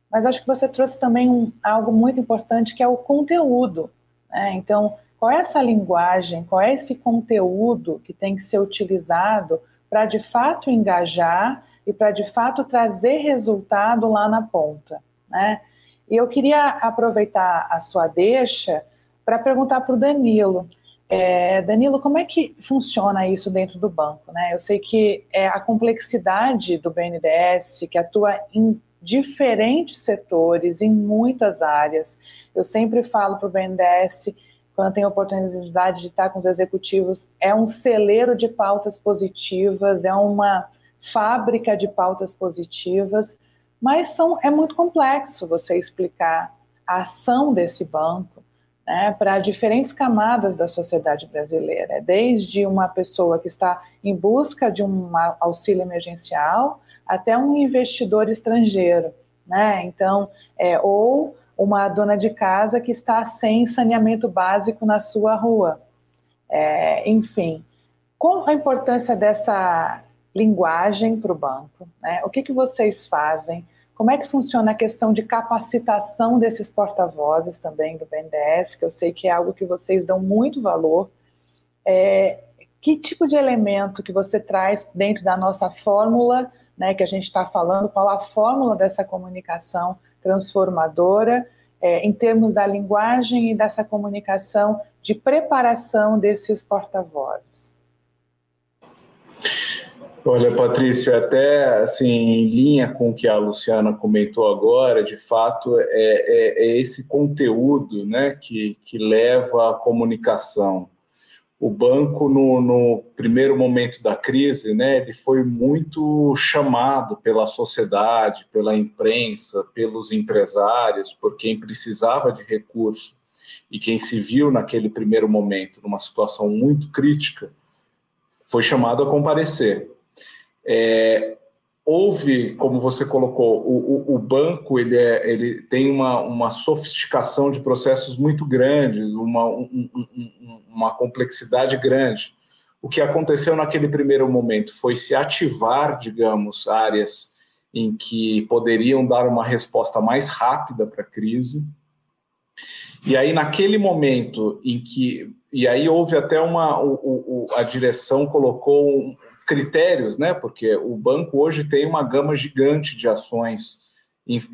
Mas acho que você trouxe também um, algo muito importante que é o conteúdo. Né? Então, qual é essa linguagem, qual é esse conteúdo que tem que ser utilizado para de fato engajar e para de fato trazer resultado lá na ponta, né? E eu queria aproveitar a sua deixa para perguntar para o Danilo. É, Danilo, como é que funciona isso dentro do banco? Né? Eu sei que é a complexidade do BNDES, que atua em diferentes setores, em muitas áreas. Eu sempre falo para o BNDES, quando tenho oportunidade de estar com os executivos, é um celeiro de pautas positivas, é uma fábrica de pautas positivas, mas são, é muito complexo você explicar a ação desse banco né, para diferentes camadas da sociedade brasileira, desde uma pessoa que está em busca de um auxílio emergencial até um investidor estrangeiro, né? Então, é, ou uma dona de casa que está sem saneamento básico na sua rua. É, enfim, qual a importância dessa linguagem para o banco? Né? O que, que vocês fazem? Como é que funciona a questão de capacitação desses porta-vozes também do BNDES, que eu sei que é algo que vocês dão muito valor. É, que tipo de elemento que você traz dentro da nossa fórmula, né, que a gente está falando, qual a fórmula dessa comunicação transformadora, é, em termos da linguagem e dessa comunicação de preparação desses porta-vozes? Olha, Patrícia, até assim, em linha com o que a Luciana comentou agora, de fato, é, é, é esse conteúdo né, que, que leva à comunicação. O banco, no, no, primeiro momento da crise, né, ele foi muito chamado pela sociedade, pela imprensa, pelos empresários, por quem precisava de recurso e quem se viu naquele primeiro momento numa situação muito crítica, foi chamado a comparecer. É, houve, como você colocou, o, o, o, banco ele, é, ele tem uma, uma sofisticação de processos muito grande, uma, um, um, uma complexidade grande. O que aconteceu naquele primeiro momento foi se ativar, digamos, áreas em que poderiam dar uma resposta mais rápida para a crise. E aí, naquele momento em que. E aí houve até uma. O, o, a direção colocou critérios, né? Porque o banco hoje tem uma gama gigante de ações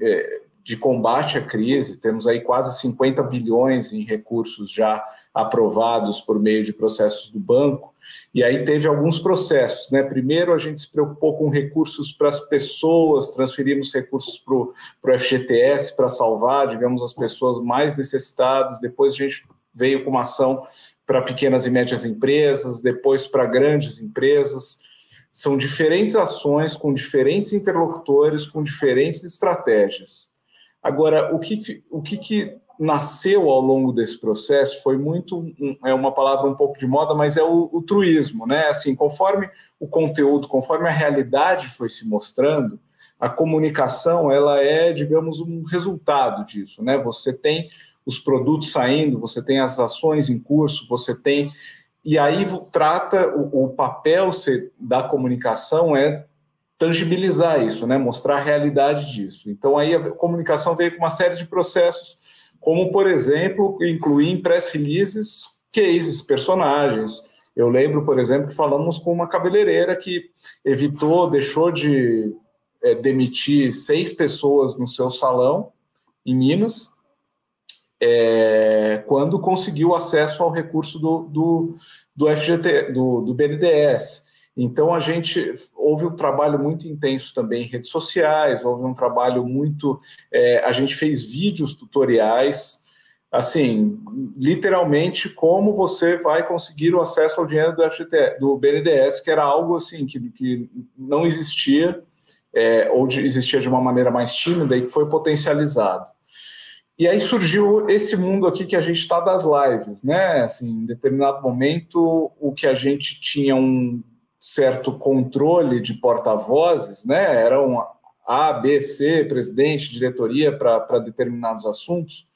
é, de combate à crise, temos aí quase 50 bilhões em recursos já aprovados por meio de processos do banco. E aí teve alguns processos, né? Primeiro a gente se preocupou com recursos para as pessoas, transferimos recursos para o FGTS para salvar, digamos, as pessoas mais necessitadas. Depois a gente veio com uma ação para pequenas e médias empresas, depois para grandes empresas. São diferentes ações com diferentes interlocutores, com diferentes estratégias. Agora, o que, o que, que nasceu ao longo desse processo foi muito é uma palavra um pouco de moda, mas é o, o truísmo, né? Assim, conforme o conteúdo, conforme a realidade foi se mostrando, a comunicação ela é, digamos, um resultado disso, né? Você tem os produtos saindo, você tem as ações em curso, você tem. E aí trata o, o papel da comunicação é tangibilizar isso, né? mostrar a realidade disso. Então aí a comunicação veio com uma série de processos, como por exemplo, incluir em press releases cases, personagens. Eu lembro, por exemplo, que falamos com uma cabeleireira que evitou, deixou de é, demitir seis pessoas no seu salão em Minas, é, quando conseguiu acesso ao recurso do, do, do FGT, do, do BNDES. Então, a gente houve um trabalho muito intenso também em redes sociais, houve um trabalho muito. É, a gente fez vídeos tutoriais, assim, literalmente, como você vai conseguir o acesso ao dinheiro do, FGT, do BNDES, que era algo assim que, que não existia, é, ou de, existia de uma maneira mais tímida e que foi potencializado. E aí surgiu esse mundo aqui que a gente está das lives, né? Assim, em determinado momento, o que a gente tinha um certo controle de porta-vozes, né? Eram A, B, C, presidente, diretoria para determinados assuntos.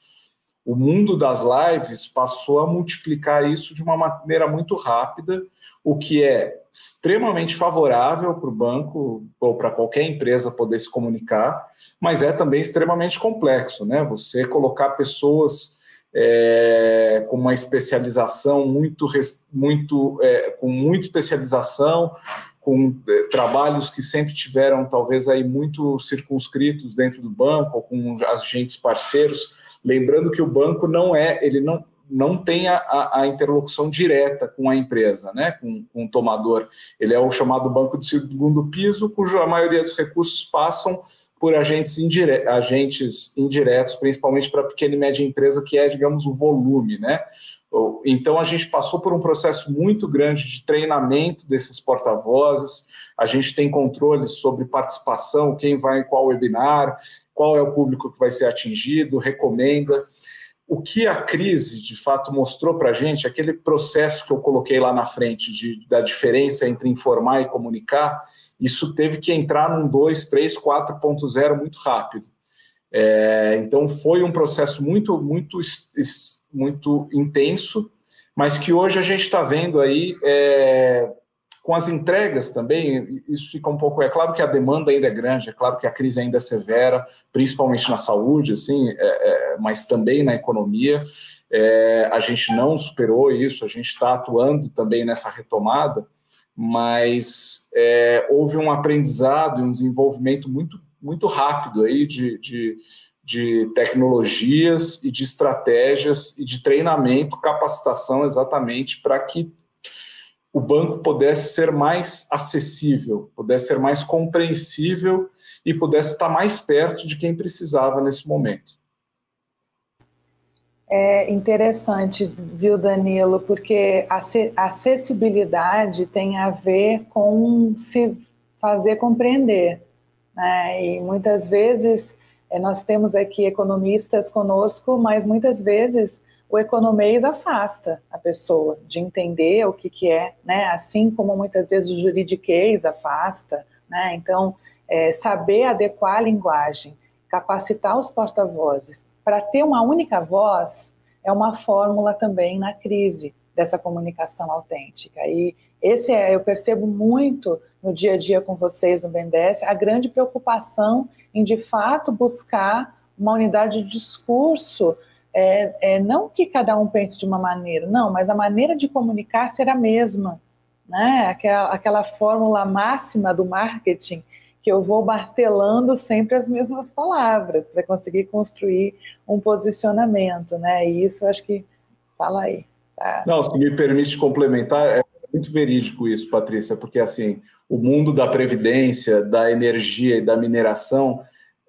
O mundo das lives passou a multiplicar isso de uma maneira muito rápida, o que é extremamente favorável para o banco ou para qualquer empresa poder se comunicar, mas é também extremamente complexo, né? Você colocar pessoas é, com uma especialização muito, muito é, com muita especialização, com é, trabalhos que sempre tiveram talvez aí muito circunscritos dentro do banco, ou com agentes parceiros, lembrando que o banco não é, ele não não tem a, a, interlocução direta com a empresa, né, com, com, o tomador. Ele é o chamado banco de segundo piso, cuja maioria dos recursos passam por agentes, indire agentes indiretos, principalmente para pequena e média empresa, que é, digamos, o volume. Né? Então, a gente passou por um processo muito grande de treinamento desses porta-vozes, a gente tem controle sobre participação, quem vai em qual webinar, qual é o público que vai ser atingido, recomenda. O que a crise, de fato, mostrou para a gente, aquele processo que eu coloquei lá na frente, de, da diferença entre informar e comunicar, isso teve que entrar num 2, 3, 4.0 muito rápido. É, então foi um processo muito, muito, muito intenso, mas que hoje a gente está vendo aí é, com as entregas também. Isso fica um pouco. É claro que a demanda ainda é grande, é claro que a crise ainda é severa, principalmente na saúde, assim, é, é mas também na economia. É, a gente não superou isso, a gente está atuando também nessa retomada, mas é, houve um aprendizado e um desenvolvimento muito muito rápido aí de, de, de tecnologias e de estratégias e de treinamento, capacitação exatamente para que o banco pudesse ser mais acessível, pudesse ser mais compreensível e pudesse estar mais perto de quem precisava nesse momento. É interessante, viu, Danilo, porque a acessibilidade tem a ver com se fazer compreender. Né? E muitas vezes é, nós temos aqui economistas conosco, mas muitas vezes o economês afasta a pessoa de entender o que, que é, né? assim como muitas vezes o juridiquês afasta. Né? Então, é, saber adequar a linguagem, capacitar os porta-vozes para ter uma única voz é uma fórmula também na crise dessa comunicação autêntica. E esse é, eu percebo muito no dia a dia com vocês no BNDES, a grande preocupação em, de fato, buscar uma unidade de discurso, é, é, não que cada um pense de uma maneira, não, mas a maneira de comunicar será a mesma, né? aquela, aquela fórmula máxima do marketing, que eu vou martelando sempre as mesmas palavras para conseguir construir um posicionamento, né? E isso acho que fala aí. Tá? Não, se me permite complementar, é muito verídico isso, Patrícia, porque assim, o mundo da previdência, da energia e da mineração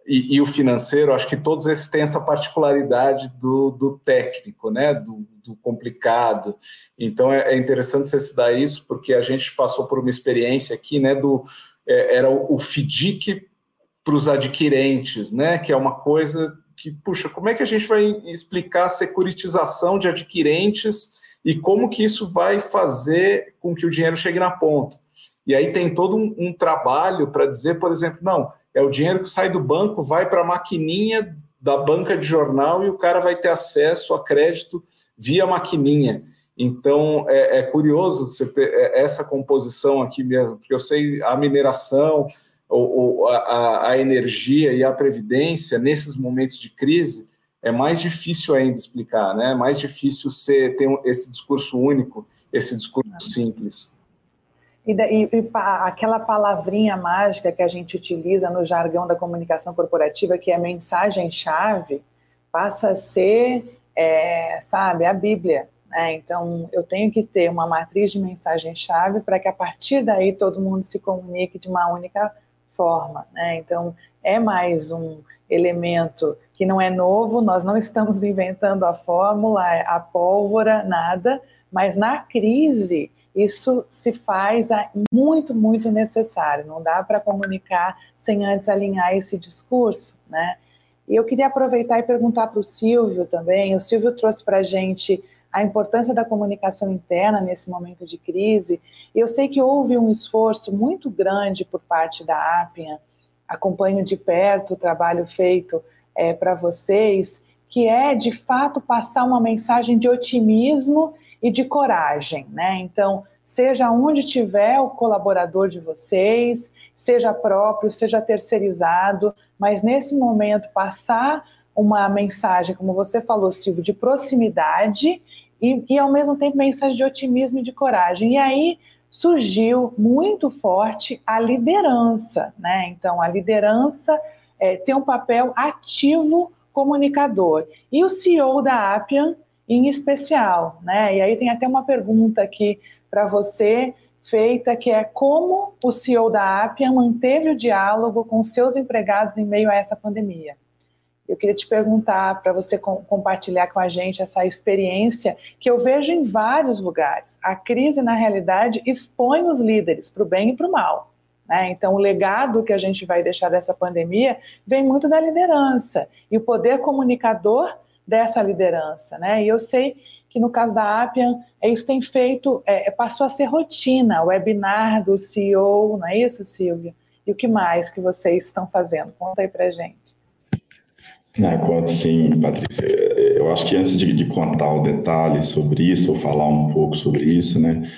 e, e o financeiro, acho que todos esses têm essa particularidade do, do técnico, né, do, do complicado. Então é, é, interessante você se dar isso, porque a gente passou por uma experiência aqui, né, do é, era o, o FDIC para os adquirentes, né, que é uma coisa que, puxa, como é que a gente vai explicar a securitização de adquirentes e como que isso vai fazer com que o dinheiro chegue na ponta? E aí tem todo um, um trabalho para dizer, por exemplo, não, é o dinheiro que sai do banco, vai para a maquininha da banca de jornal e o cara vai ter acesso a crédito via maquininha. Então é, é curioso você ter é, essa composição aqui mesmo, porque eu sei a mineração, ou, ou a, a, energia e a previdência nesses momentos de crise é mais difícil ainda explicar, né? É mais difícil ser ter um, esse discurso único, esse discurso simples. E, e, e, aquela palavrinha mágica que a gente utiliza no jargão da comunicação corporativa, que é mensagem-chave, passa a ser, é, sabe, a Bíblia. Né? Então, eu tenho que ter uma matriz de mensagem-chave para que a partir daí todo mundo se comunique de uma única forma. Né? Então, é mais um elemento que não é novo, nós não estamos inventando a fórmula, a pólvora, nada, mas na crise isso se faz muito, muito necessário. Não dá para comunicar sem antes alinhar esse discurso, né? E eu queria aproveitar e perguntar para o Silvio também. O Silvio trouxe para a gente a importância da comunicação interna nesse momento de crise. Eu sei que houve um esforço muito grande por parte da Appian, acompanho de perto o trabalho feito é, para vocês, que é de fato passar uma mensagem de otimismo e de coragem, né? Então, seja onde tiver o colaborador de vocês, seja próprio, seja terceirizado, mas nesse momento passar uma mensagem, como você falou, Silvio, de proximidade e, e, ao mesmo tempo mensagem de otimismo e de coragem. E aí surgiu muito forte a liderança, né? Então, a liderança é, tem um papel ativo comunicador. E o CEO da Appian, em especial, né? E aí tem até uma pergunta aqui para você feita que é como o CEO da Appian manteve o diálogo com seus empregados em meio a essa pandemia. Eu queria te perguntar para você com, compartilhar com a gente essa experiência que eu vejo em vários lugares. A crise, na realidade, expõe os líderes para o bem e para o mal. Né? Então, o legado que a gente vai deixar dessa pandemia vem muito da liderança e o poder comunicador dessa liderança. Né? E eu sei que no caso da Appian, isso tem feito, é, é, passou a ser rotina, o webinar do CEO, não é isso, Silvia? E o que mais que vocês estão fazendo? Conta aí para gente. Ah, conto sim, Patrícia. Eu acho que antes de, de, contar o detalhe sobre isso, ou falar um pouco sobre isso, né,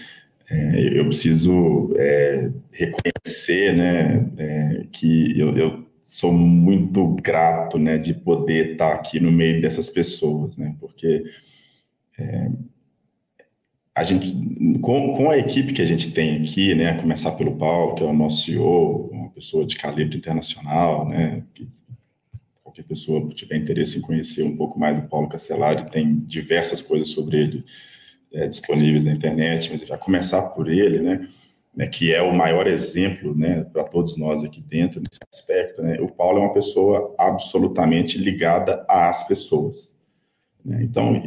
é, eu preciso é, reconhecer, né, é, que eu, eu, sou muito grato, né, de poder estar aqui no meio dessas pessoas, né, porque é, a gente, com, com, a equipe que a gente tem aqui, né, a começar pelo Paulo, que é o nosso CEO, uma pessoa de calibre internacional, né, que qualquer pessoa tiver interesse em conhecer um pouco mais o Paulo Castellari, tem diversas coisas sobre ele é, disponíveis na internet, mas já começar por ele, né, né, que é o maior exemplo, né, para todos nós aqui dentro nesse aspecto, né, o Paulo é uma pessoa absolutamente ligada às pessoas. Né? Então,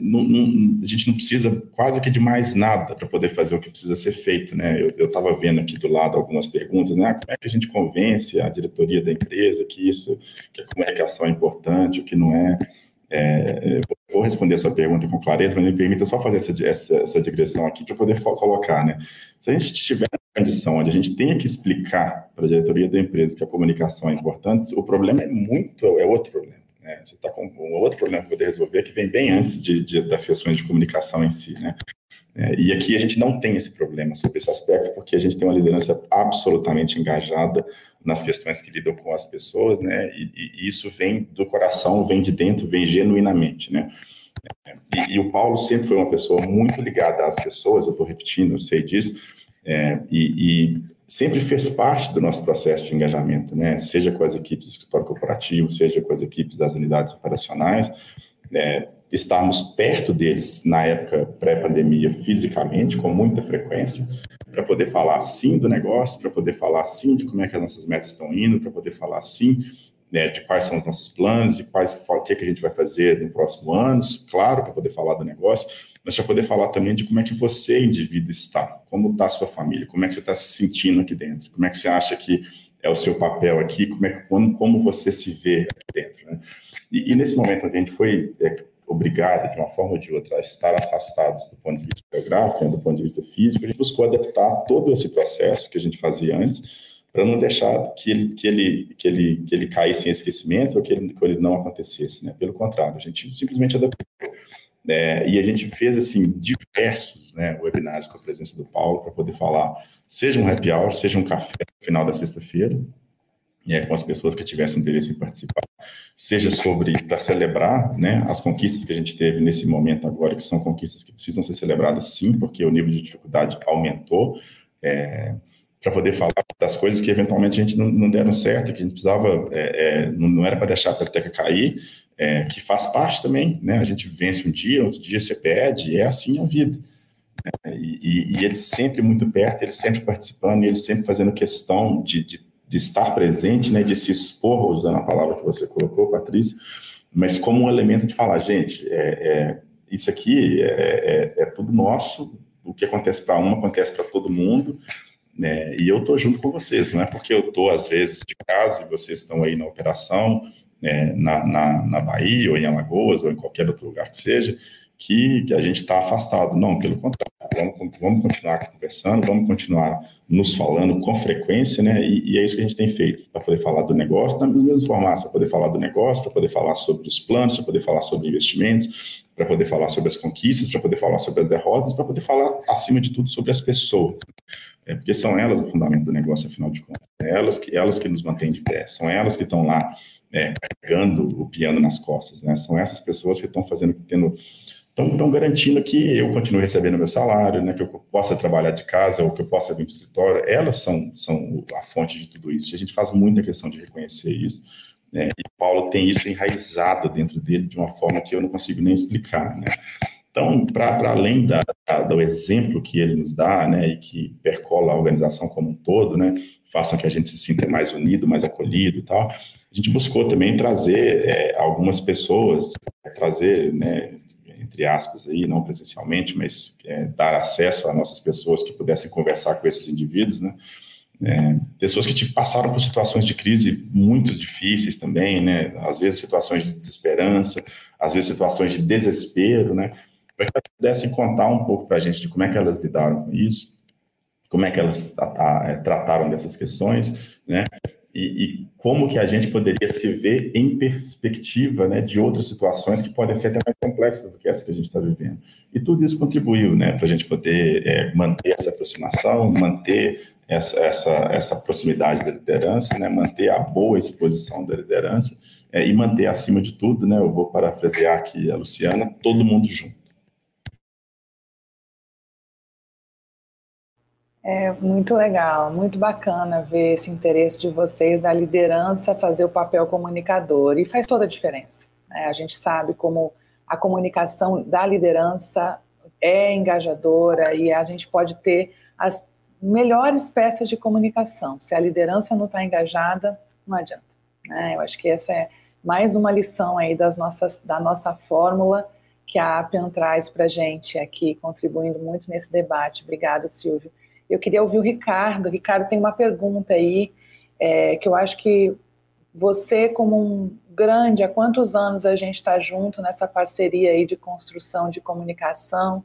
não, não, a gente não precisa quase que de mais nada para poder fazer o que precisa ser feito. Né? Eu estava vendo aqui do lado algumas perguntas, né? como é que a gente convence a diretoria da empresa que isso, que a comunicação é importante, o que não é. É vou responder a sua pergunta com clareza, mas me permita só fazer essa, essa, essa digressão aqui para poder colocar. Né? Se a gente estiver na condição onde a gente tenha que explicar para a diretoria da empresa que a comunicação é importante, o problema é muito, é outro problema. Né? Você está com um outro problema para poder resolver que vem bem antes de, de, das questões de comunicação em si. Né? É, e aqui a gente não tem esse problema sobre esse aspecto, porque a gente tem uma liderança absolutamente engajada nas questões que lidam com as pessoas, né? E, e isso vem do coração, vem de dentro, vem genuinamente, né? E, e, o Paulo sempre foi uma pessoa muito ligada às pessoas, eu estou repetindo, eu sei disso, é, e, e, sempre fez parte do nosso processo de engajamento, né? Seja com as equipes do escritório corporativo, seja com as equipes das unidades operacionais, é, estarmos perto deles na época pré-pandemia fisicamente, com muita frequência, para poder falar sim do negócio, para poder falar sim de como é que as nossas metas estão indo, para poder falar sim né, de quais são os nossos planos, de quais, o que, é que a gente vai fazer no próximo ano, claro, para poder falar do negócio, mas para poder falar também de como é que você, indivíduo, está, como está a sua família, como é que você está se sentindo aqui dentro, como é que você acha que é o seu papel aqui, como, é, como, como você se vê aqui dentro. Né? E, e, nesse momento a gente foi é, obrigado, de uma forma ou de outra, a estar afastados do ponto de vista geográfico, né, do ponto de vista físico, a gente buscou adaptar todo esse processo que a gente fazia antes, para não deixar que ele, que, ele, que, ele, que ele caísse em esquecimento ou que ele, que ele não acontecesse. Né? Pelo contrário, a gente simplesmente adaptou. É, e a gente fez assim diversos né, webinários com a presença do Paulo para poder falar, seja um happy hour, seja um café no final da sexta-feira, é, com as pessoas que tivessem interesse em participar, seja sobre para celebrar né, as conquistas que a gente teve nesse momento agora, que são conquistas que precisam ser celebradas sim, porque o nível de dificuldade aumentou, é, para poder falar das coisas que eventualmente a gente não, não deram certo, que a gente precisava, é, é não, não, era para deixar a peteca cair, é, que faz parte também, né? A gente vence um dia, outro dia você perde, é assim a vida. Né? E, e, ele sempre muito perto, ele sempre participando, ele sempre fazendo questão de, de, de, estar presente, né? De se expor, usando a palavra que você colocou, Patrícia, mas como um elemento de falar, gente, é, é isso aqui é, é, é tudo nosso, o que acontece para um acontece para todo mundo, né? E eu estou junto com vocês, não é porque eu estou, às vezes, de casa e vocês estão aí na operação, né, na, na, na, Bahia, ou em Alagoas, ou em qualquer outro lugar que seja, que, que a gente está afastado. Não, pelo contrário, vamos, vamos, continuar conversando, vamos continuar nos falando com frequência, né? E, e é isso que a gente tem feito, para poder falar do negócio, nos mesmos formatos, para poder falar do negócio, para poder falar sobre os planos, para poder falar sobre investimentos, para poder falar sobre as conquistas, para poder falar sobre as derrotas, para poder falar, acima de tudo, sobre as pessoas. É porque são elas o fundamento do negócio, afinal de contas. É elas que, elas que nos mantêm de pé, são elas que estão lá é, carregando o piano nas costas, né? São essas pessoas que estão fazendo, tendo, estão garantindo que eu continue recebendo meu salário, né? Que eu possa trabalhar de casa ou que eu possa vir para o escritório. Elas são, são a fonte de tudo isso. A gente faz muita questão de reconhecer isso. Né? E Paulo tem isso enraizado dentro dele de uma forma que eu não consigo nem explicar, né? Então, para além da, da, do exemplo que ele nos dá, né, e que percola a organização como um todo, né, façam que a gente se sinta mais unido, mais acolhido e tal, a gente buscou também trazer é, algumas pessoas, trazer, né, entre aspas, aí, não presencialmente, mas é, dar acesso a nossas pessoas que pudessem conversar com esses indivíduos, né? É, pessoas que tipo, passaram por situações de crise muito difíceis também, né? Às vezes situações de desesperança, às vezes situações de desespero, né? Para que elas pudessem contar um pouco para a gente de como é que elas lidaram com isso, como é que elas é, trataram dessas questões, né? E, e, como que a gente poderia se ver em perspectiva né, de outras situações que podem ser até mais complexas do que essa que a gente está vivendo. E tudo isso contribuiu né, para a gente poder é, manter essa aproximação, manter essa, essa, essa proximidade da liderança, né, manter a boa exposição da liderança é, e manter, acima de tudo, né, eu vou parafrasear aqui a Luciana, todo mundo junto. É muito legal, muito bacana ver esse interesse de vocês da liderança fazer o papel comunicador e faz toda a diferença. Né? A gente sabe como a comunicação da liderança é engajadora e a gente pode ter as melhores peças de comunicação. Se a liderança não está engajada, não adianta. Né? Eu acho que essa é mais uma lição aí das nossas, da nossa fórmula que a Appian traz para a gente aqui, contribuindo muito nesse debate. Obrigada, Silvio. Eu queria ouvir o Ricardo. O Ricardo tem uma pergunta aí é, que eu acho que você, como um grande, há quantos anos a gente está junto nessa parceria aí de construção de comunicação?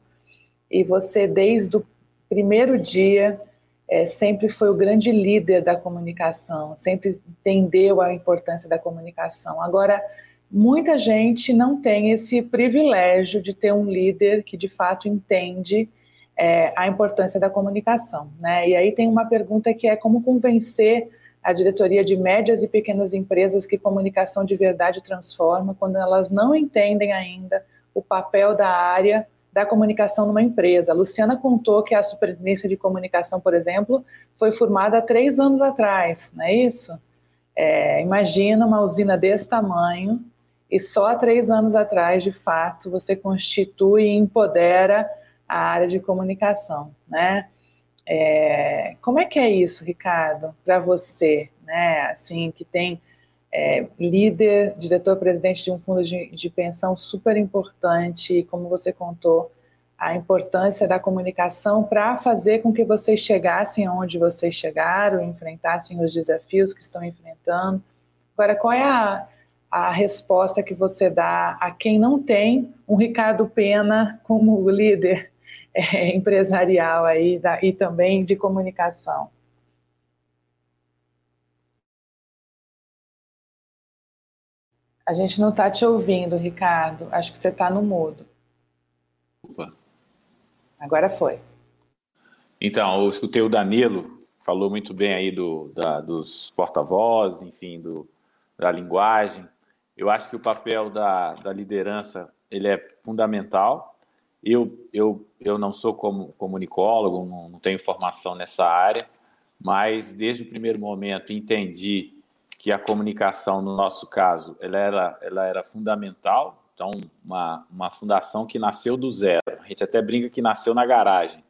E você, desde o primeiro dia, é, sempre foi o grande líder da comunicação, sempre entendeu a importância da comunicação. Agora, muita gente não tem esse privilégio de ter um líder que de fato entende é, a importância da comunicação. Né? E aí tem uma pergunta que é como convencer a diretoria de médias e pequenas empresas que comunicação de verdade transforma quando elas não entendem ainda o papel da área da comunicação numa empresa. A Luciana contou que a superintendência de comunicação, por exemplo, foi formada há três anos atrás, não é isso? É, imagina uma usina desse tamanho e só há três anos atrás, de fato, você constitui e empodera a área de comunicação, né? É, como é que é isso, Ricardo, para você, né? Assim, que tem é, líder, diretor-presidente de um fundo de, de pensão super importante, como você contou, a importância da comunicação para fazer com que vocês chegassem onde vocês chegaram, enfrentassem os desafios que estão enfrentando. Agora, qual é a, a resposta que você dá a quem não tem um Ricardo Pena como líder é, empresarial aí da, e também de comunicação. A gente não está te ouvindo, Ricardo. Acho que você está no mudo. Opa. Agora foi. Então, eu escutei o Danilo, falou muito bem aí do, da, dos porta-vozes, enfim, do, da linguagem. Eu acho que o papel da, da liderança ele é fundamental eu, eu, eu não sou como, comunicólogo, não, não tenho formação nessa área, mas desde o primeiro momento entendi que a comunicação, no nosso caso, ela era, ela era fundamental. Então, uma, uma fundação que nasceu do zero. A gente até brinca que nasceu na garagem.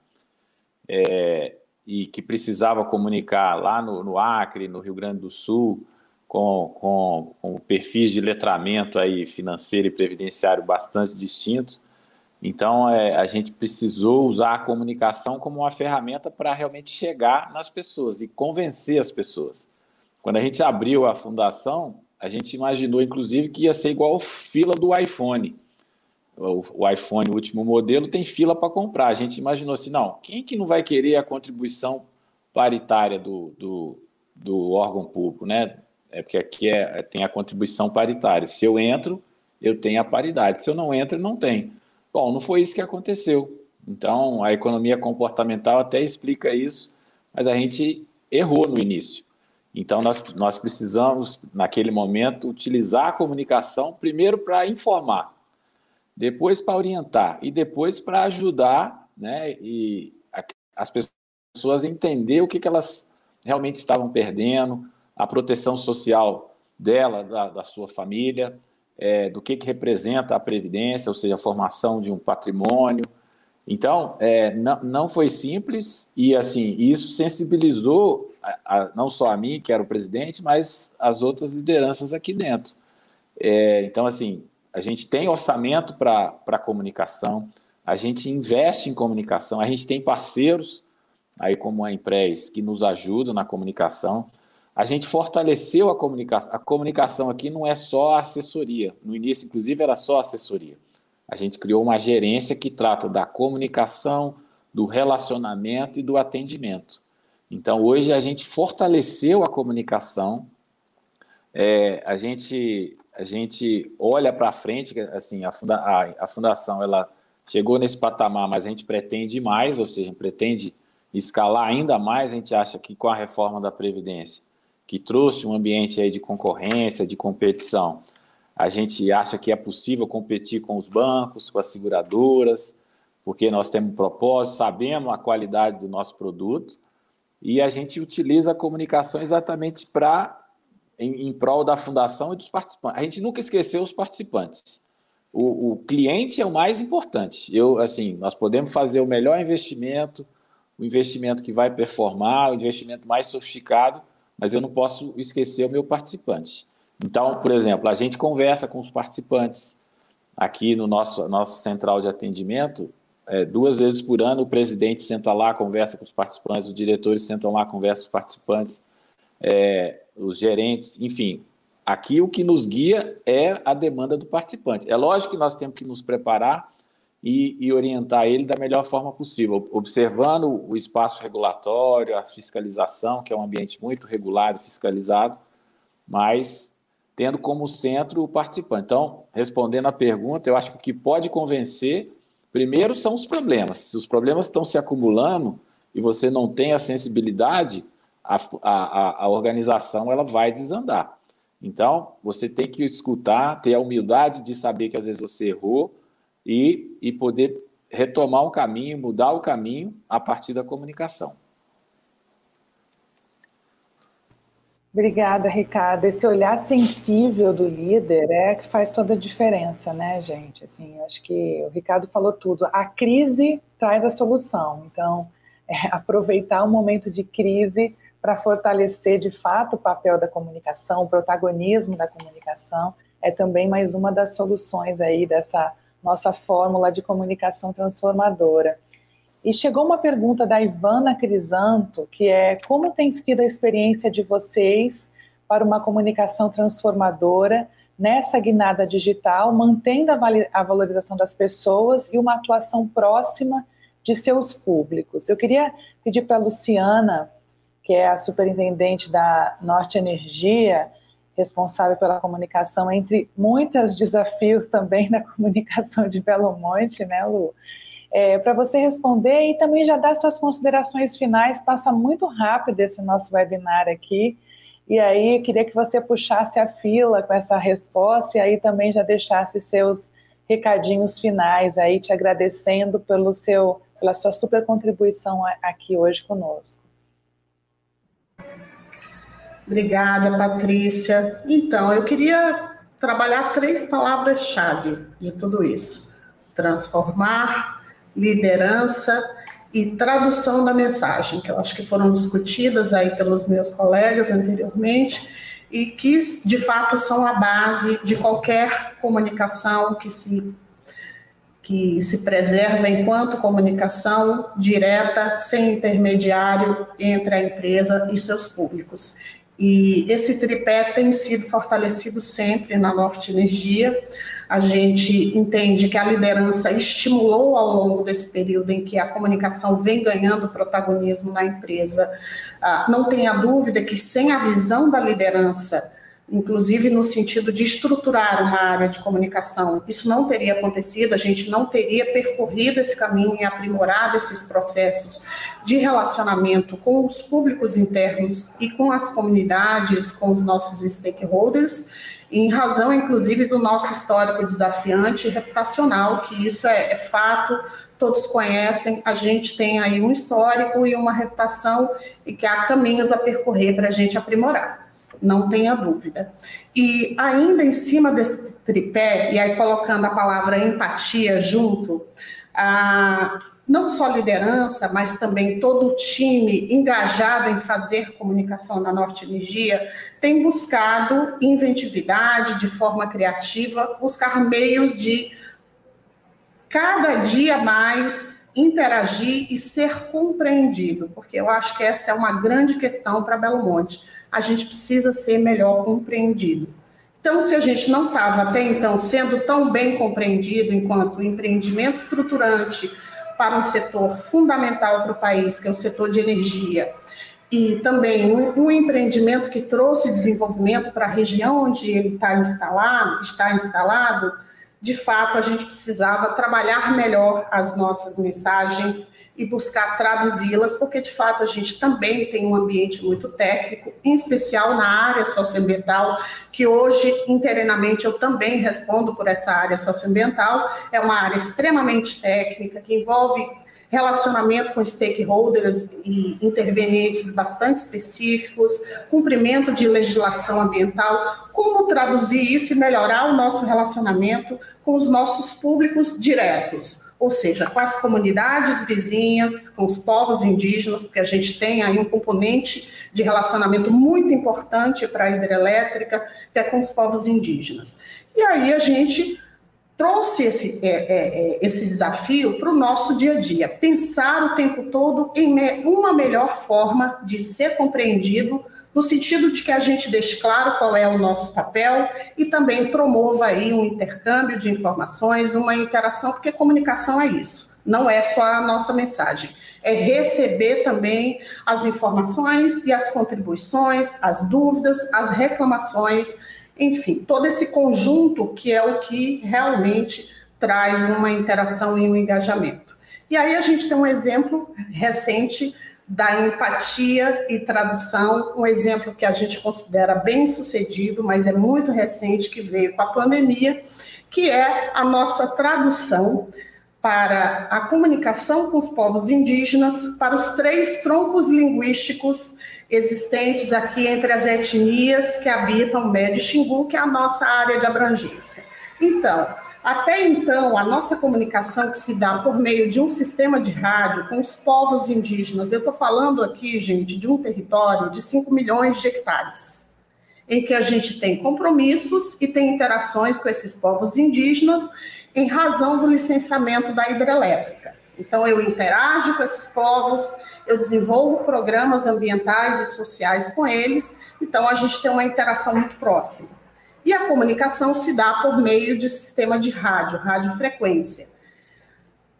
É, e que precisava comunicar lá no, no, Acre, no Rio Grande do Sul, com, com, com perfis de letramento aí financeiro e previdenciário bastante distintos. Então, é, a gente precisou usar a comunicação como uma ferramenta para realmente chegar nas pessoas e convencer as pessoas. Quando a gente abriu a fundação, a gente imaginou, inclusive, que ia ser igual fila do iPhone. O, o iPhone, o último modelo, tem fila para comprar. A gente imaginou assim, não, quem que não vai querer a contribuição paritária do, do, do órgão público, né? É porque aqui é, tem a contribuição paritária. Se eu entro, eu tenho a paridade. Se eu não entro, não tem. Bom, não foi isso que aconteceu. Então, a economia comportamental até explica isso, mas a gente errou no início. Então, nós, nós precisamos, naquele momento, utilizar a comunicação primeiro para informar, depois para orientar e depois para ajudar né, e a, as pessoas a entender o que, que elas realmente estavam perdendo, a proteção social dela, da, da sua família, é, do que, que representa a Previdência, ou seja, a formação de um patrimônio, Então, é, não, não foi simples e, assim, isso sensibilizou a, a, não só a mim, que era o presidente, mas as outras lideranças aqui dentro. É, então, assim, a gente tem orçamento para comunicação, a gente investe em comunicação, a gente tem parceiros, aí como a Emprés, que nos ajudam na comunicação. A gente fortaleceu a comunicação. A comunicação aqui não é só assessoria. No início, inclusive, era só assessoria. A gente criou uma gerência que trata da comunicação, do relacionamento e do atendimento. Então, hoje a gente fortaleceu a comunicação, é, a gente a gente olha para frente, assim, a, funda a, a, fundação ela chegou nesse patamar, mas a gente pretende mais, ou seja, pretende escalar ainda mais. A gente acha que com a reforma da previdência, que trouxe um ambiente aí de concorrência, de competição, a gente acha que é possível competir com os bancos, com as seguradoras, porque nós temos um propósito, sabemos a qualidade do nosso produto e a gente utiliza a comunicação exatamente para em, em prol da fundação e dos participantes. A gente nunca esqueceu os participantes. O, o, cliente é o mais importante. Eu, assim, nós podemos fazer o melhor investimento, o investimento que vai performar, o investimento mais sofisticado, mas eu não posso esquecer o meu participante. Então, por exemplo, a gente conversa com os participantes aqui no nosso, nosso central de atendimento, é, duas vezes por ano o presidente senta lá, conversa com os participantes, os diretores sentam lá, conversam com os participantes. É, os gerentes, enfim. Aqui o que nos guia é a demanda do participante. É lógico que nós temos que nos preparar e, e orientar ele da melhor forma possível, observando o espaço regulatório, a fiscalização, que é um ambiente muito regulado, fiscalizado, mas tendo como centro o participante. Então, respondendo à pergunta, eu acho que o que pode convencer, primeiro, são os problemas. Se os problemas estão se acumulando e você não tem a sensibilidade, a, a, a organização ela vai desandar. Então, você tem que escutar, ter a humildade de saber que às vezes você errou e, e poder retomar o caminho, mudar o caminho a partir da comunicação. Obrigada, Ricardo. Esse olhar sensível do líder é que faz toda a diferença, né, gente? Assim, acho que o Ricardo falou tudo. A crise traz a solução. Então, é, aproveitar o momento de crise para fortalecer de fato o papel da comunicação, o protagonismo da comunicação, é também mais uma das soluções aí dessa nossa fórmula de comunicação transformadora. E chegou uma pergunta da Ivana Crisanto, que é como tem sido a experiência de vocês para uma comunicação transformadora nessa guinada digital, mantendo a valorização das pessoas e uma atuação próxima de seus públicos. Eu queria pedir para a Luciana que é a superintendente da Norte Energia, responsável pela comunicação, entre muitos desafios também na comunicação de Belo Monte, né, Lu? É, para você responder e também já dar suas considerações finais, passa muito rápido esse nosso webinar aqui, e aí queria que você puxasse a fila com essa resposta e aí também já deixasse seus recadinhos finais aí, te agradecendo pelo seu, pela sua super contribuição aqui hoje conosco. Obrigada, Patrícia. Então, eu queria trabalhar três palavras-chave de tudo isso: transformar, liderança e tradução da mensagem, que eu acho que foram discutidas aí pelos meus colegas anteriormente e que de fato são a base de qualquer comunicação que se que se preserva enquanto comunicação direta, sem intermediário entre a empresa e seus públicos. E esse tripé tem sido fortalecido sempre na Norte Energia. A gente entende que a liderança estimulou ao longo desse período em que a comunicação vem ganhando protagonismo na empresa. Ah, não tenha dúvida que sem a visão da liderança, inclusive no sentido de estruturar uma área de comunicação. Isso não teria acontecido, a gente não teria percorrido esse caminho e aprimorado esses processos de relacionamento com os públicos internos e com as comunidades, com os nossos stakeholders, em razão, inclusive, do nosso histórico desafiante e reputacional, que isso é, é fato, todos conhecem, a gente tem aí um histórico e uma reputação e que há caminhos a percorrer para a gente aprimorar não tenha dúvida. E ainda em cima desse tripé, e aí colocando a palavra empatia junto, a, não só liderança, mas também todo o time engajado em fazer comunicação na Norte Energia, tem buscado inventividade, de forma criativa, buscar meios de cada dia mais interagir e ser compreendido, porque eu acho que essa é uma grande questão para Belo Monte. A gente precisa ser melhor compreendido. Então, se a gente não estava até então sendo tão bem compreendido enquanto empreendimento estruturante para um setor fundamental para o país, que é o setor de energia, e também um, um empreendimento que trouxe desenvolvimento para a região onde ele está instalado, está instalado, de fato a gente precisava trabalhar melhor as nossas mensagens e buscar traduzi-las, porque de fato a gente também tem um ambiente muito técnico, em especial na área socioambiental, que hoje, internamente, eu também respondo por essa área socioambiental, é uma área extremamente técnica, que envolve relacionamento com stakeholders e intervenientes bastante específicos, cumprimento de legislação ambiental, como traduzir isso e melhorar o nosso relacionamento com os nossos públicos diretos ou seja, com as comunidades vizinhas, com os povos indígenas, porque a gente tem aí um componente de relacionamento muito importante para a hidrelétrica, que é com os povos indígenas. E aí a gente trouxe esse, é, é, é esse desafio para o nosso dia a dia, pensar o tempo todo em uma melhor forma de ser compreendido no sentido de que a gente deixe claro qual é o nosso papel e também promova aí um intercâmbio de informações, uma interação, porque comunicação é isso, não é só a nossa mensagem, é receber também as informações e as contribuições, as dúvidas, as reclamações, enfim, todo esse conjunto que é o que realmente traz uma interação e um engajamento. E aí a gente tem um exemplo recente da empatia e tradução, um exemplo que a gente considera bem sucedido, mas é muito recente, que veio com a pandemia, que é a nossa tradução para a comunicação com os povos indígenas, para os três troncos linguísticos existentes aqui entre as etnias que habitam o Médio Xingu, que é a nossa área de abrangência. Então, até então, a nossa comunicação que se dá por meio de um sistema de rádio com os povos indígenas, eu estou falando aqui, gente, de um território de 5 milhões de hectares, em que a gente tem compromissos e tem interações com esses povos indígenas em razão do licenciamento da hidrelétrica. Então, eu interajo com esses povos, eu desenvolvo programas ambientais e sociais com eles, então a gente tem uma interação muito próxima. E a comunicação se dá por meio de sistema de rádio, radiofrequência.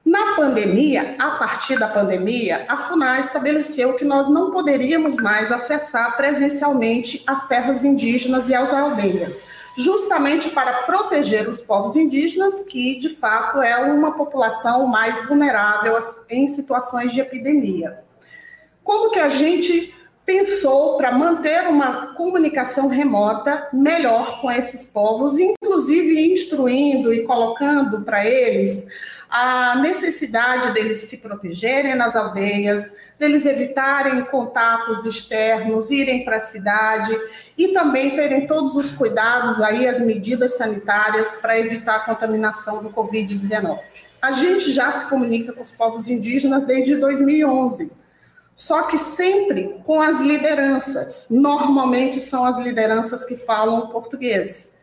Na pandemia, a partir da pandemia, a FUNAI estabeleceu que nós não poderíamos mais acessar presencialmente as terras indígenas e as aldeias, justamente para proteger os povos indígenas, que de fato é uma população mais vulnerável em situações de epidemia. Como que a gente pensou para manter uma comunicação remota melhor com esses povos, inclusive instruindo e colocando para eles a necessidade deles se protegerem nas aldeias, deles evitarem contatos externos, irem para a cidade e também terem todos os cuidados aí, as medidas sanitárias para evitar a contaminação do Covid-19. A gente já se comunica com os povos indígenas desde 2011 só que sempre com as lideranças. Normalmente são as lideranças que falam português,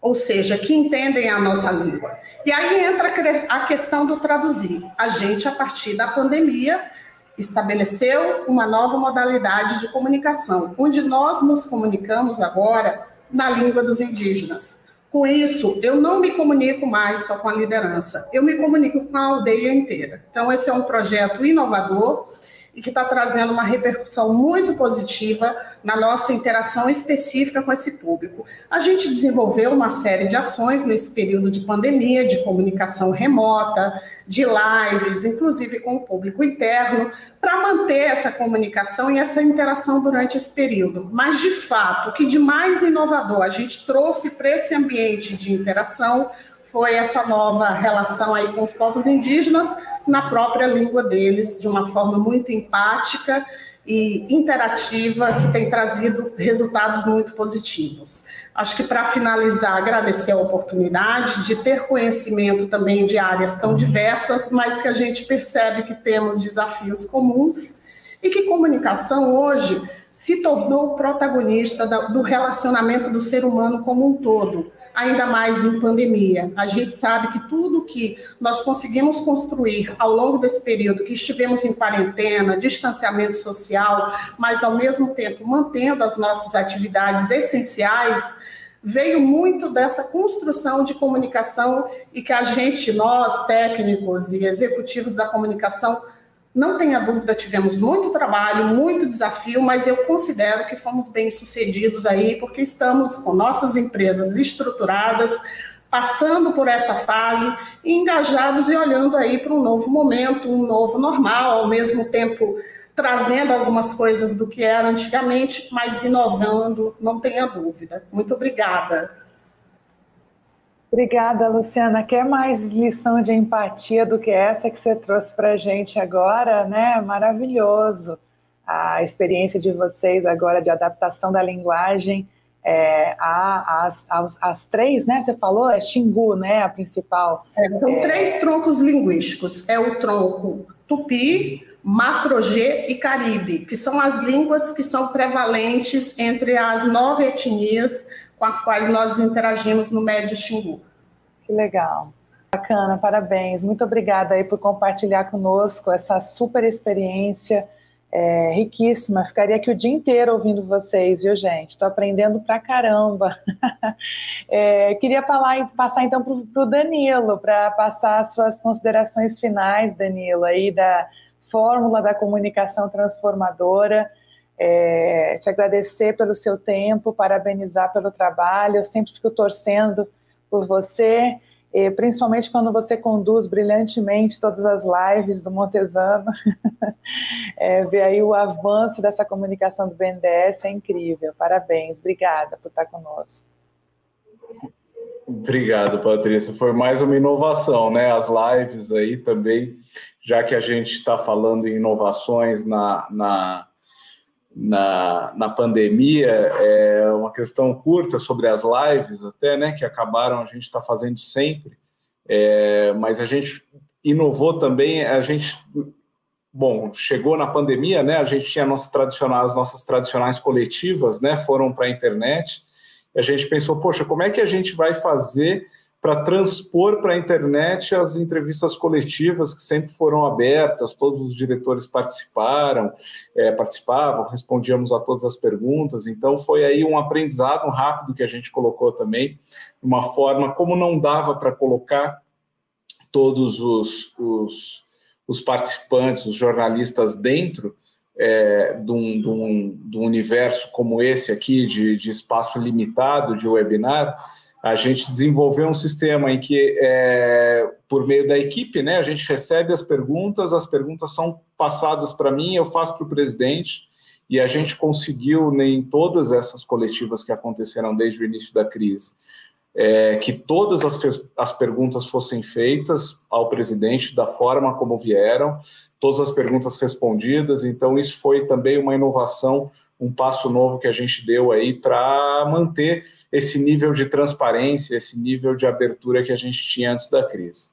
ou seja, que entendem a nossa língua. E aí entra a questão do traduzir. A gente, a partir da pandemia, estabeleceu uma nova modalidade de comunicação, onde nós nos comunicamos agora na língua dos indígenas. Com isso, eu não me comunico mais só com a liderança, eu me comunico com a aldeia inteira. Então, esse é um projeto inovador e que está trazendo uma repercussão muito positiva na nossa interação específica com esse público. A gente desenvolveu uma série de ações nesse período de pandemia, de comunicação remota, de lives, inclusive com o público interno, para manter essa comunicação e essa interação durante esse período. Mas, de fato, o que de mais inovador a gente trouxe para esse ambiente de interação foi essa nova relação aí com os povos indígenas na própria língua deles, de uma forma muito empática e interativa que tem trazido resultados muito positivos. Acho que para finalizar, agradecer a oportunidade de ter conhecimento também de áreas tão diversas, mas que a gente percebe que temos desafios comuns e que comunicação hoje se tornou protagonista do relacionamento do ser humano como um todo ainda mais em pandemia. A gente sabe que tudo que nós conseguimos construir ao longo desse período que estivemos em quarentena, distanciamento social, mas ao mesmo tempo mantendo as nossas atividades essenciais, veio muito dessa construção de comunicação e que a gente, nós, técnicos e executivos da comunicação, não tenha dúvida, tivemos muito trabalho, muito desafio, mas eu considero que fomos bem sucedidos aí, porque estamos com nossas empresas estruturadas, passando por essa fase, engajados e olhando aí para um novo momento, um novo normal, ao mesmo tempo trazendo algumas coisas do que era antigamente, mas inovando, não tenha dúvida. Muito obrigada. Obrigada, Luciana. Quer mais lição de empatia do que essa que você trouxe para a gente agora, né? Maravilhoso. A experiência de vocês agora de adaptação da linguagem é, às, às, às, três, né? Você falou, é Xingu, né? A principal. É, são é... três troncos linguísticos. É o tronco Tupi, Macro-G e Caribe, que são as línguas que são prevalentes entre as nove etnias com as quais nós interagimos no Médio Xingu. Que legal. Bacana, parabéns. Muito obrigada aí por compartilhar conosco essa super experiência é, riquíssima. Ficaria aqui o dia inteiro ouvindo vocês, viu, gente? Estou aprendendo pra caramba. é, queria falar, passar então para o Danilo, para passar as suas considerações finais, Danilo, aí da fórmula da comunicação transformadora é, te agradecer pelo seu tempo, parabenizar pelo trabalho. Eu sempre fico torcendo por você, principalmente quando você conduz brilhantemente todas as lives do Montesano. é, ver aí o avanço dessa comunicação do BNDES é incrível. Parabéns, obrigada por estar conosco. Obrigado, Patrícia. Foi mais uma inovação, né? As lives aí também, já que a gente está falando em inovações na, na na, na pandemia, é uma questão curta sobre as lives até, né, que acabaram a gente está fazendo sempre, é, mas a gente inovou também, a gente, bom, chegou na pandemia, né, a gente tinha nossas tradicionais, as nossas tradicionais coletivas, né, foram para a internet, a gente pensou, poxa, como é que a gente vai fazer para transpor para a internet as entrevistas coletivas que sempre foram abertas, todos os diretores participaram, é, participavam, respondíamos a todas as perguntas, então foi aí um aprendizado rápido que a gente colocou também, uma forma como não dava para colocar todos os, os, os, participantes, os jornalistas dentro é, de, um, de, um, de um universo como esse aqui, de, de espaço limitado de webinar, a gente desenvolveu um sistema em que, é, por meio da equipe, né, a gente recebe as perguntas, as perguntas são passadas para mim, eu faço para o presidente, e a gente conseguiu, em todas essas coletivas que aconteceram desde o início da crise, é, que todas as, as perguntas fossem feitas ao presidente da forma como vieram, todas as perguntas respondidas, então isso foi também uma inovação um passo novo que a gente deu aí para manter esse nível de transparência, esse nível de abertura que a gente tinha antes da crise.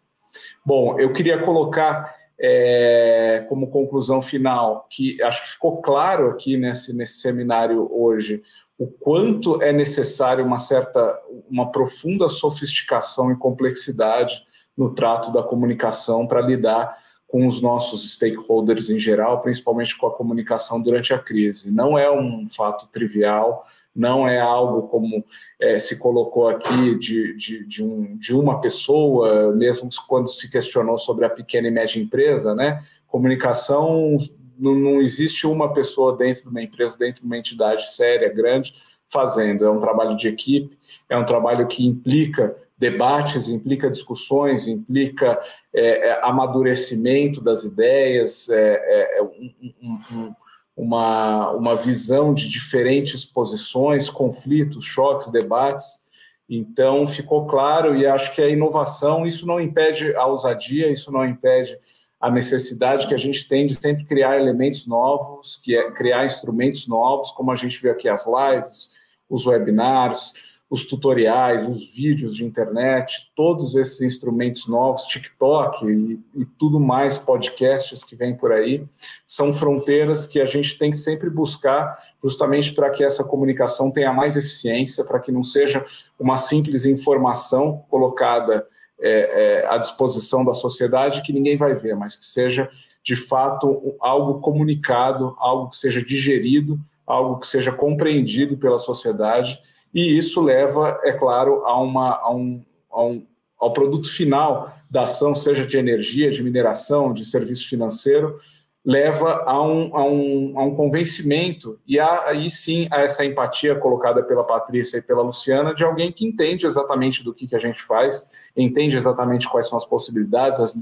Bom, eu queria colocar é, como conclusão final que acho que ficou claro aqui nesse, nesse seminário hoje o quanto é necessário uma certa, uma profunda sofisticação e complexidade no trato da comunicação para lidar com os nossos stakeholders em geral, principalmente com a comunicação durante a crise. Não é um fato trivial, não é algo como é, se colocou aqui de, de, de, um, de uma pessoa, mesmo quando se questionou sobre a pequena e média empresa, né? Comunicação não, não existe uma pessoa dentro de uma empresa, dentro de uma entidade séria, grande, fazendo. É um trabalho de equipe, é um trabalho que implica debates, implica discussões, implica é, é, amadurecimento das ideias, é, é, é um, um, uma, uma visão de diferentes posições, conflitos, choques, debates. Então, ficou claro, e acho que a inovação, isso não impede a ousadia, isso não impede a necessidade que a gente tem de sempre criar elementos novos, que é criar instrumentos novos, como a gente vê aqui as lives, os webinars, os tutoriais, os vídeos de internet, todos esses instrumentos novos, TikTok e, e, tudo mais, podcasts que vem por aí, são fronteiras que a gente tem que sempre buscar justamente para que essa comunicação tenha mais eficiência, para que não seja uma simples informação colocada é, é, à disposição da sociedade que ninguém vai ver, mas que seja de fato algo comunicado, algo que seja digerido, algo que seja compreendido pela sociedade. E isso leva, é claro, a uma, a um, a um, ao produto final da ação, seja de energia, de mineração, de serviço financeiro, leva a um, a um, a um convencimento e aí sim a essa empatia colocada pela Patrícia e pela Luciana de alguém que entende exatamente do que, que a gente faz, entende exatamente quais são as possibilidades, as,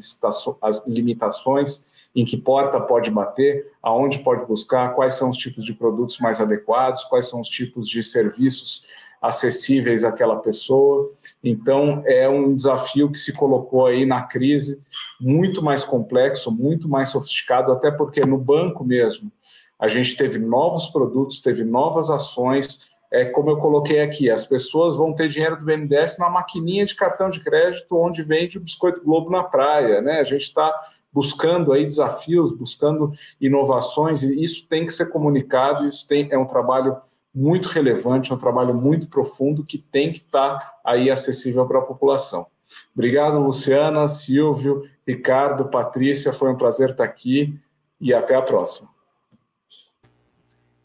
as limitações, em que porta pode bater, aonde pode buscar, quais são os tipos de produtos mais adequados, quais são os tipos de serviços acessíveis àquela pessoa. Então, é um desafio que se colocou aí na crise, muito mais complexo, muito mais sofisticado, até porque no banco mesmo a gente teve novos produtos, teve novas ações. É como eu coloquei aqui, as pessoas vão ter dinheiro do BNDES na maquininha de cartão de crédito onde vende o biscoito Globo na praia, né? A gente está buscando aí desafios, buscando inovações e isso tem que ser comunicado. Isso tem é um trabalho muito relevante, é um trabalho muito profundo que tem que estar aí acessível para a população. Obrigado, Luciana, Silvio, Ricardo, Patrícia, foi um prazer estar aqui e até a próxima.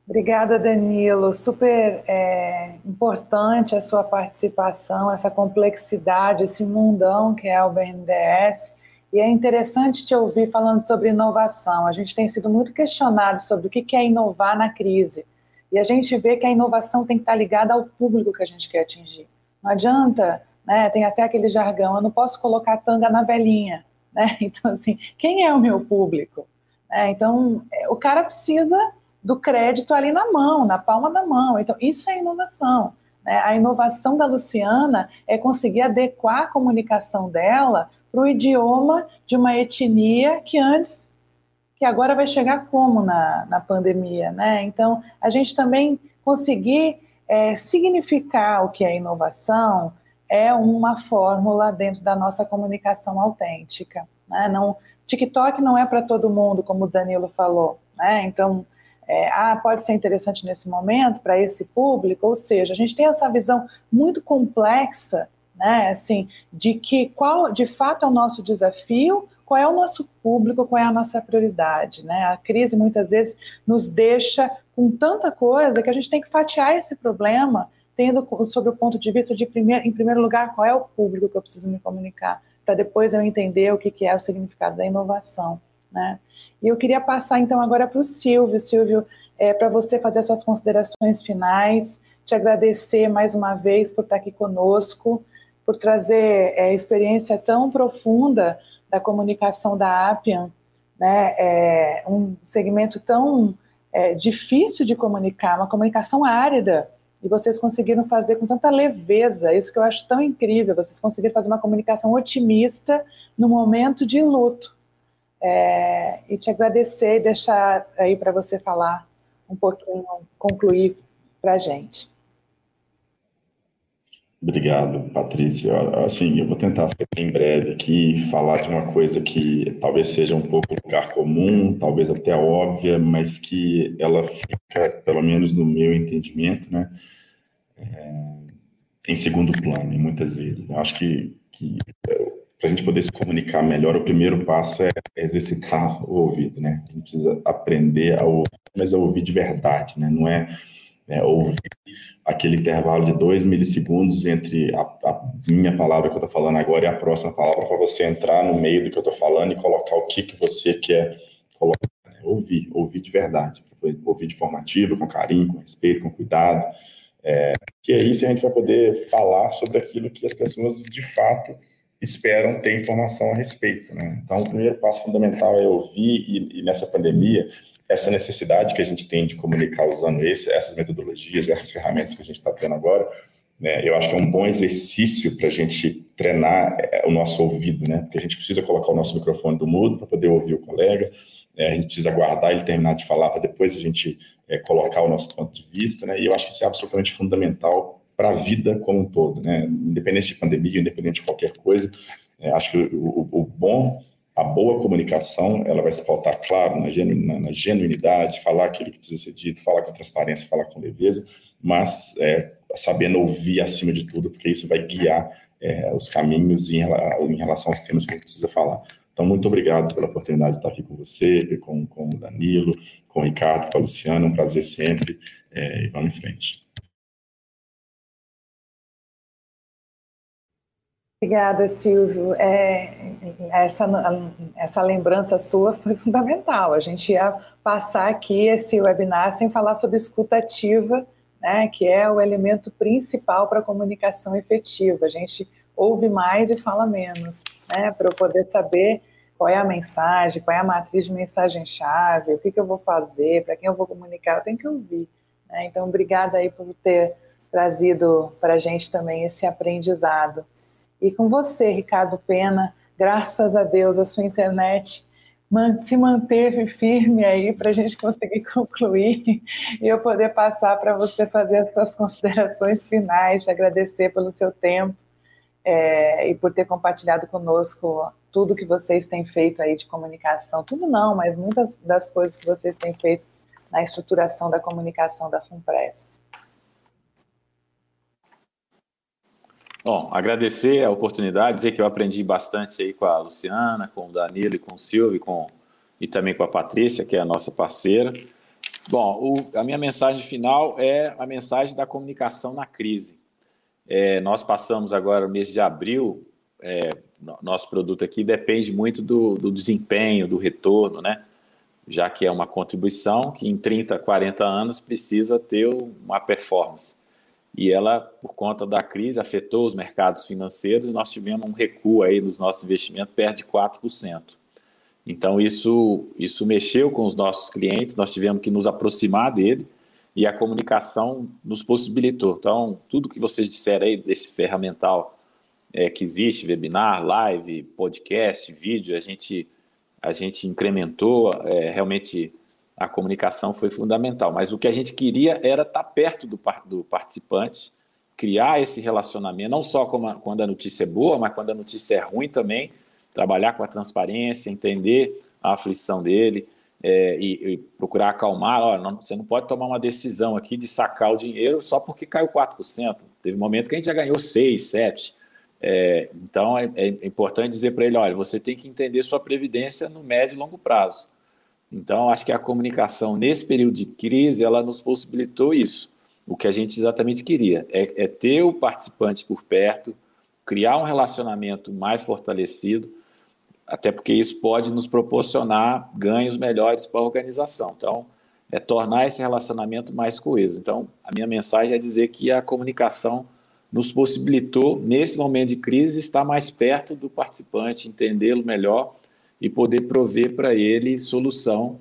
Obrigada, Danilo. Super é, importante a sua participação, essa complexidade, esse mundão que é o BNDES. E é interessante te ouvir falando sobre inovação. A gente tem sido muito questionado sobre o que é inovar na crise. E a gente vê que a inovação tem que estar ligada ao público que a gente quer atingir. Não adianta, né? Tem até aquele jargão, eu não posso colocar tanga na velhinha, né? Então, assim, quem é o meu público? É, então, o cara precisa do crédito ali na mão, na palma da mão. Então, isso é inovação. Né? A inovação da Luciana é conseguir adequar a comunicação dela para o idioma de uma etnia que antes que agora vai chegar como na, na pandemia, né? Então, a gente também conseguir é, significar o que é inovação é uma fórmula dentro da nossa comunicação autêntica, né? Não, TikTok não é para todo mundo, como o Danilo falou, né? Então, é, ah, pode ser interessante nesse momento para esse público, ou seja, a gente tem essa visão muito complexa, né? Assim, de que qual de fato é o nosso desafio, qual é o nosso público, qual é a nossa prioridade. Né? A crise muitas vezes nos deixa com tanta coisa que a gente tem que fatiar esse problema, tendo sobre o ponto de vista de, primeiro, em primeiro lugar, qual é o público que eu preciso me comunicar, para depois eu entender o que, que é o significado da inovação. Né? E eu queria passar então agora para o Silvio. Silvio, é, para você fazer as suas considerações finais, te agradecer mais uma vez por estar aqui conosco, por trazer é, experiência tão profunda da comunicação da Appian, né, é um segmento tão é, difícil de comunicar, uma comunicação árida, e vocês conseguiram fazer com tanta leveza, isso que eu acho tão incrível, vocês conseguiram fazer uma comunicação otimista no momento de luto. É, e te agradecer e deixar aí para você falar um pouquinho, concluir para a gente. Obrigado, Patrícia. Assim, eu vou tentar ser bem breve aqui, falar de uma coisa que talvez seja um pouco lugar comum, talvez até óbvia, mas que ela fica, pelo menos no meu entendimento, né, é, em segundo plano, muitas vezes. Eu acho que, que para a gente poder se comunicar melhor, o primeiro passo é exercitar o ouvido, né? A gente precisa aprender a ouvir, mas a ouvir de verdade, né? Não é, é ouvir aquele intervalo de dois milissegundos entre a, a minha palavra que eu estou falando agora e a próxima palavra para você entrar no meio do que eu estou falando e colocar o que, que você quer colocar. Né? Ouvir, ouvir de verdade, ouvir de formativa, com carinho, com respeito, com cuidado. É, que aí a gente vai poder falar sobre aquilo que as pessoas de fato esperam ter informação a respeito. Né? Então, o primeiro passo fundamental é ouvir, e, e nessa pandemia, essa necessidade que a gente tem de comunicar usando esse, essas metodologias, essas ferramentas que a gente está tendo agora, né, eu acho que é um bom exercício para a gente treinar é, o nosso ouvido, né? Porque a gente precisa colocar o nosso microfone do mudo para poder ouvir o colega, é, a gente precisa aguardar ele terminar de falar para depois a gente é, colocar o nosso ponto de vista, né? E eu acho que isso é absolutamente fundamental para a vida como um todo, né? Independente de pandemia, independente de qualquer coisa, é, acho que o, o, bom, a boa comunicação, ela vai se pautar, claro, na, genu, na, na, genuinidade, falar aquilo que precisa ser dito, falar com transparência, falar com leveza, mas é, sabendo ouvir acima de tudo, porque isso vai guiar é, os caminhos em, em, relação aos temas que a gente precisa falar. Então, muito obrigado pela oportunidade de estar aqui com você, com, com o Danilo, com o Ricardo, com a Luciana, um prazer sempre, é, e vamos em frente. Obrigada, Silvio. É, essa, essa lembrança sua foi fundamental. A gente ia passar aqui esse webinar sem falar sobre escutativa, né, que é o elemento principal para a comunicação efetiva. A gente ouve mais e fala menos, né, para eu poder saber qual é a mensagem, qual é a matriz de mensagem-chave, o que, que eu vou fazer, para quem eu vou comunicar, eu tenho que ouvir. Né? Então, obrigada aí por ter trazido para a gente também esse aprendizado. E com você, Ricardo Pena, graças a Deus a sua internet se manteve firme aí para a gente conseguir concluir e eu poder passar para você fazer as suas considerações finais, te agradecer pelo seu tempo é, e por ter compartilhado conosco tudo que vocês têm feito aí de comunicação, tudo não, mas muitas das coisas que vocês têm feito na estruturação da comunicação da FUNPRESP. Bom, agradecer a oportunidade, dizer que eu aprendi bastante aí com a Luciana, com o Danilo e com o Silvio e, com, e também com a Patrícia, que é a nossa parceira. Bom, o, a minha mensagem final é a mensagem da comunicação na crise. É, nós passamos agora o mês de abril, é, nosso produto aqui depende muito do, do, desempenho, do retorno, né? Já que é uma contribuição que em 30, 40 anos precisa ter uma performance e ela, por conta da crise, afetou os mercados financeiros e nós tivemos um recuo aí nos nossos investimentos perto de 4%. Então, isso, isso mexeu com os nossos clientes, nós tivemos que nos aproximar dele e a comunicação nos possibilitou. Então, tudo que vocês disseram aí desse ferramental é, que existe, webinar, live, podcast, vídeo, a gente, a gente incrementou, é, realmente a comunicação foi fundamental. Mas o que a gente queria era estar perto do, do participante, criar esse relacionamento, não só a, quando a notícia é boa, mas quando a notícia é ruim também, trabalhar com a transparência, entender a aflição dele é, e, e, procurar acalmar. Olha, não, você não pode tomar uma decisão aqui de sacar o dinheiro só porque caiu 4%. Teve momentos que a gente já ganhou 6, 7%. É, então é, é importante dizer para ele: olha, você tem que entender sua previdência no médio e longo prazo. Então, acho que a comunicação nesse período de crise, ela nos possibilitou isso. O que a gente exatamente queria é, é ter o participante por perto, criar um relacionamento mais fortalecido, até porque isso pode nos proporcionar ganhos melhores para a organização. Então, é tornar esse relacionamento mais coeso. Então, a minha mensagem é dizer que a comunicação nos possibilitou, nesse momento de crise, estar mais perto do participante, entendê-lo melhor e poder prover para ele solução,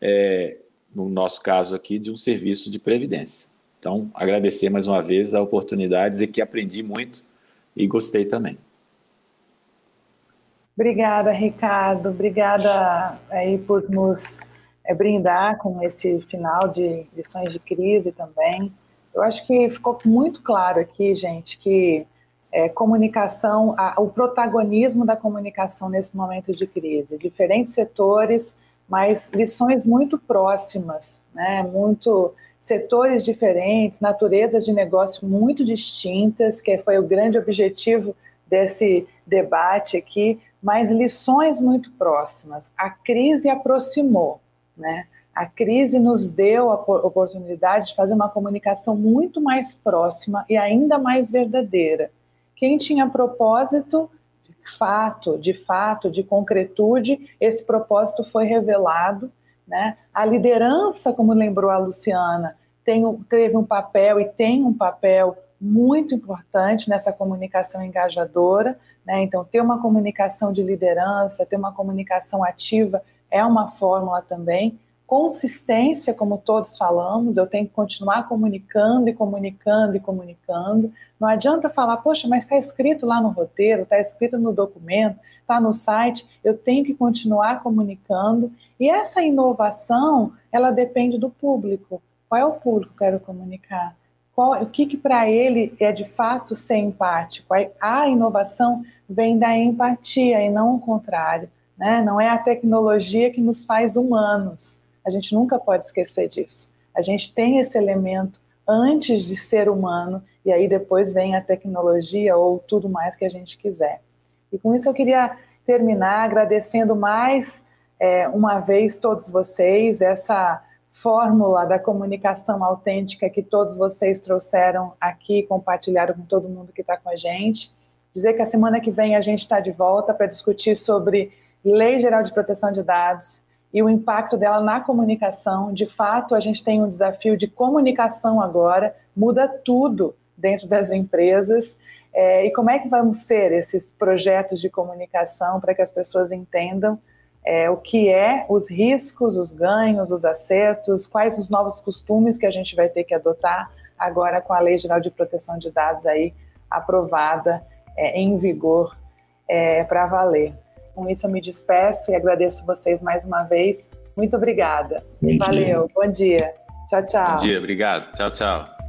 é, no nosso caso aqui, de um serviço de previdência. Então, agradecer mais uma vez a oportunidade, dizer que aprendi muito e gostei também. Obrigada, Ricardo. Obrigada aí por nos é, brindar com esse final de lições de crise também. Eu acho que ficou muito claro aqui, gente, que é, comunicação, a, o protagonismo da comunicação nesse momento de crise. Diferentes setores, mas lições muito próximas, né? muito setores diferentes, naturezas de negócio muito distintas, que foi o grande objetivo desse debate aqui, mas lições muito próximas. A crise aproximou, né? A crise nos deu a oportunidade de fazer uma comunicação muito mais próxima e ainda mais verdadeira quem tinha propósito, de fato, de fato, de concretude, esse propósito foi revelado. Né? A liderança, como lembrou a Luciana, tem, teve um papel e tem um papel muito importante nessa comunicação engajadora. Né? Então, ter uma comunicação de liderança, ter uma comunicação ativa é uma fórmula também. Consistência, como todos falamos, eu tenho que continuar comunicando e comunicando e comunicando. Não adianta falar, poxa, mas está escrito lá no roteiro, está escrito no documento, está no site, eu tenho que continuar comunicando. E essa inovação, ela depende do público. Qual é o público que eu quero comunicar? Qual, o que, que para ele é de fato ser empático? A inovação vem da empatia e não o contrário. Né? Não é a tecnologia que nos faz humanos. A gente nunca pode esquecer disso. A gente tem esse elemento antes de ser humano e aí depois vem a tecnologia ou tudo mais que a gente quiser. E com isso eu queria terminar agradecendo mais é, uma vez todos vocês essa fórmula da comunicação autêntica que todos vocês trouxeram aqui, compartilharam com todo mundo que está com a gente. Dizer que a semana que vem a gente está de volta para discutir sobre Lei Geral de Proteção de Dados e o impacto dela na comunicação. De fato, a gente tem um desafio de comunicação agora, muda tudo dentro das empresas. É, e como é que vão ser esses projetos de comunicação para que as pessoas entendam é, o que é os riscos, os ganhos, os acertos, quais os novos costumes que a gente vai ter que adotar agora com a Lei Geral de Proteção de Dados aí aprovada é, em vigor é, para valer. Com isso eu me despeço e agradeço vocês mais uma vez. Muito obrigada. Bom Valeu, dia. bom dia. Tchau, tchau. Bom dia, obrigado. Tchau, tchau.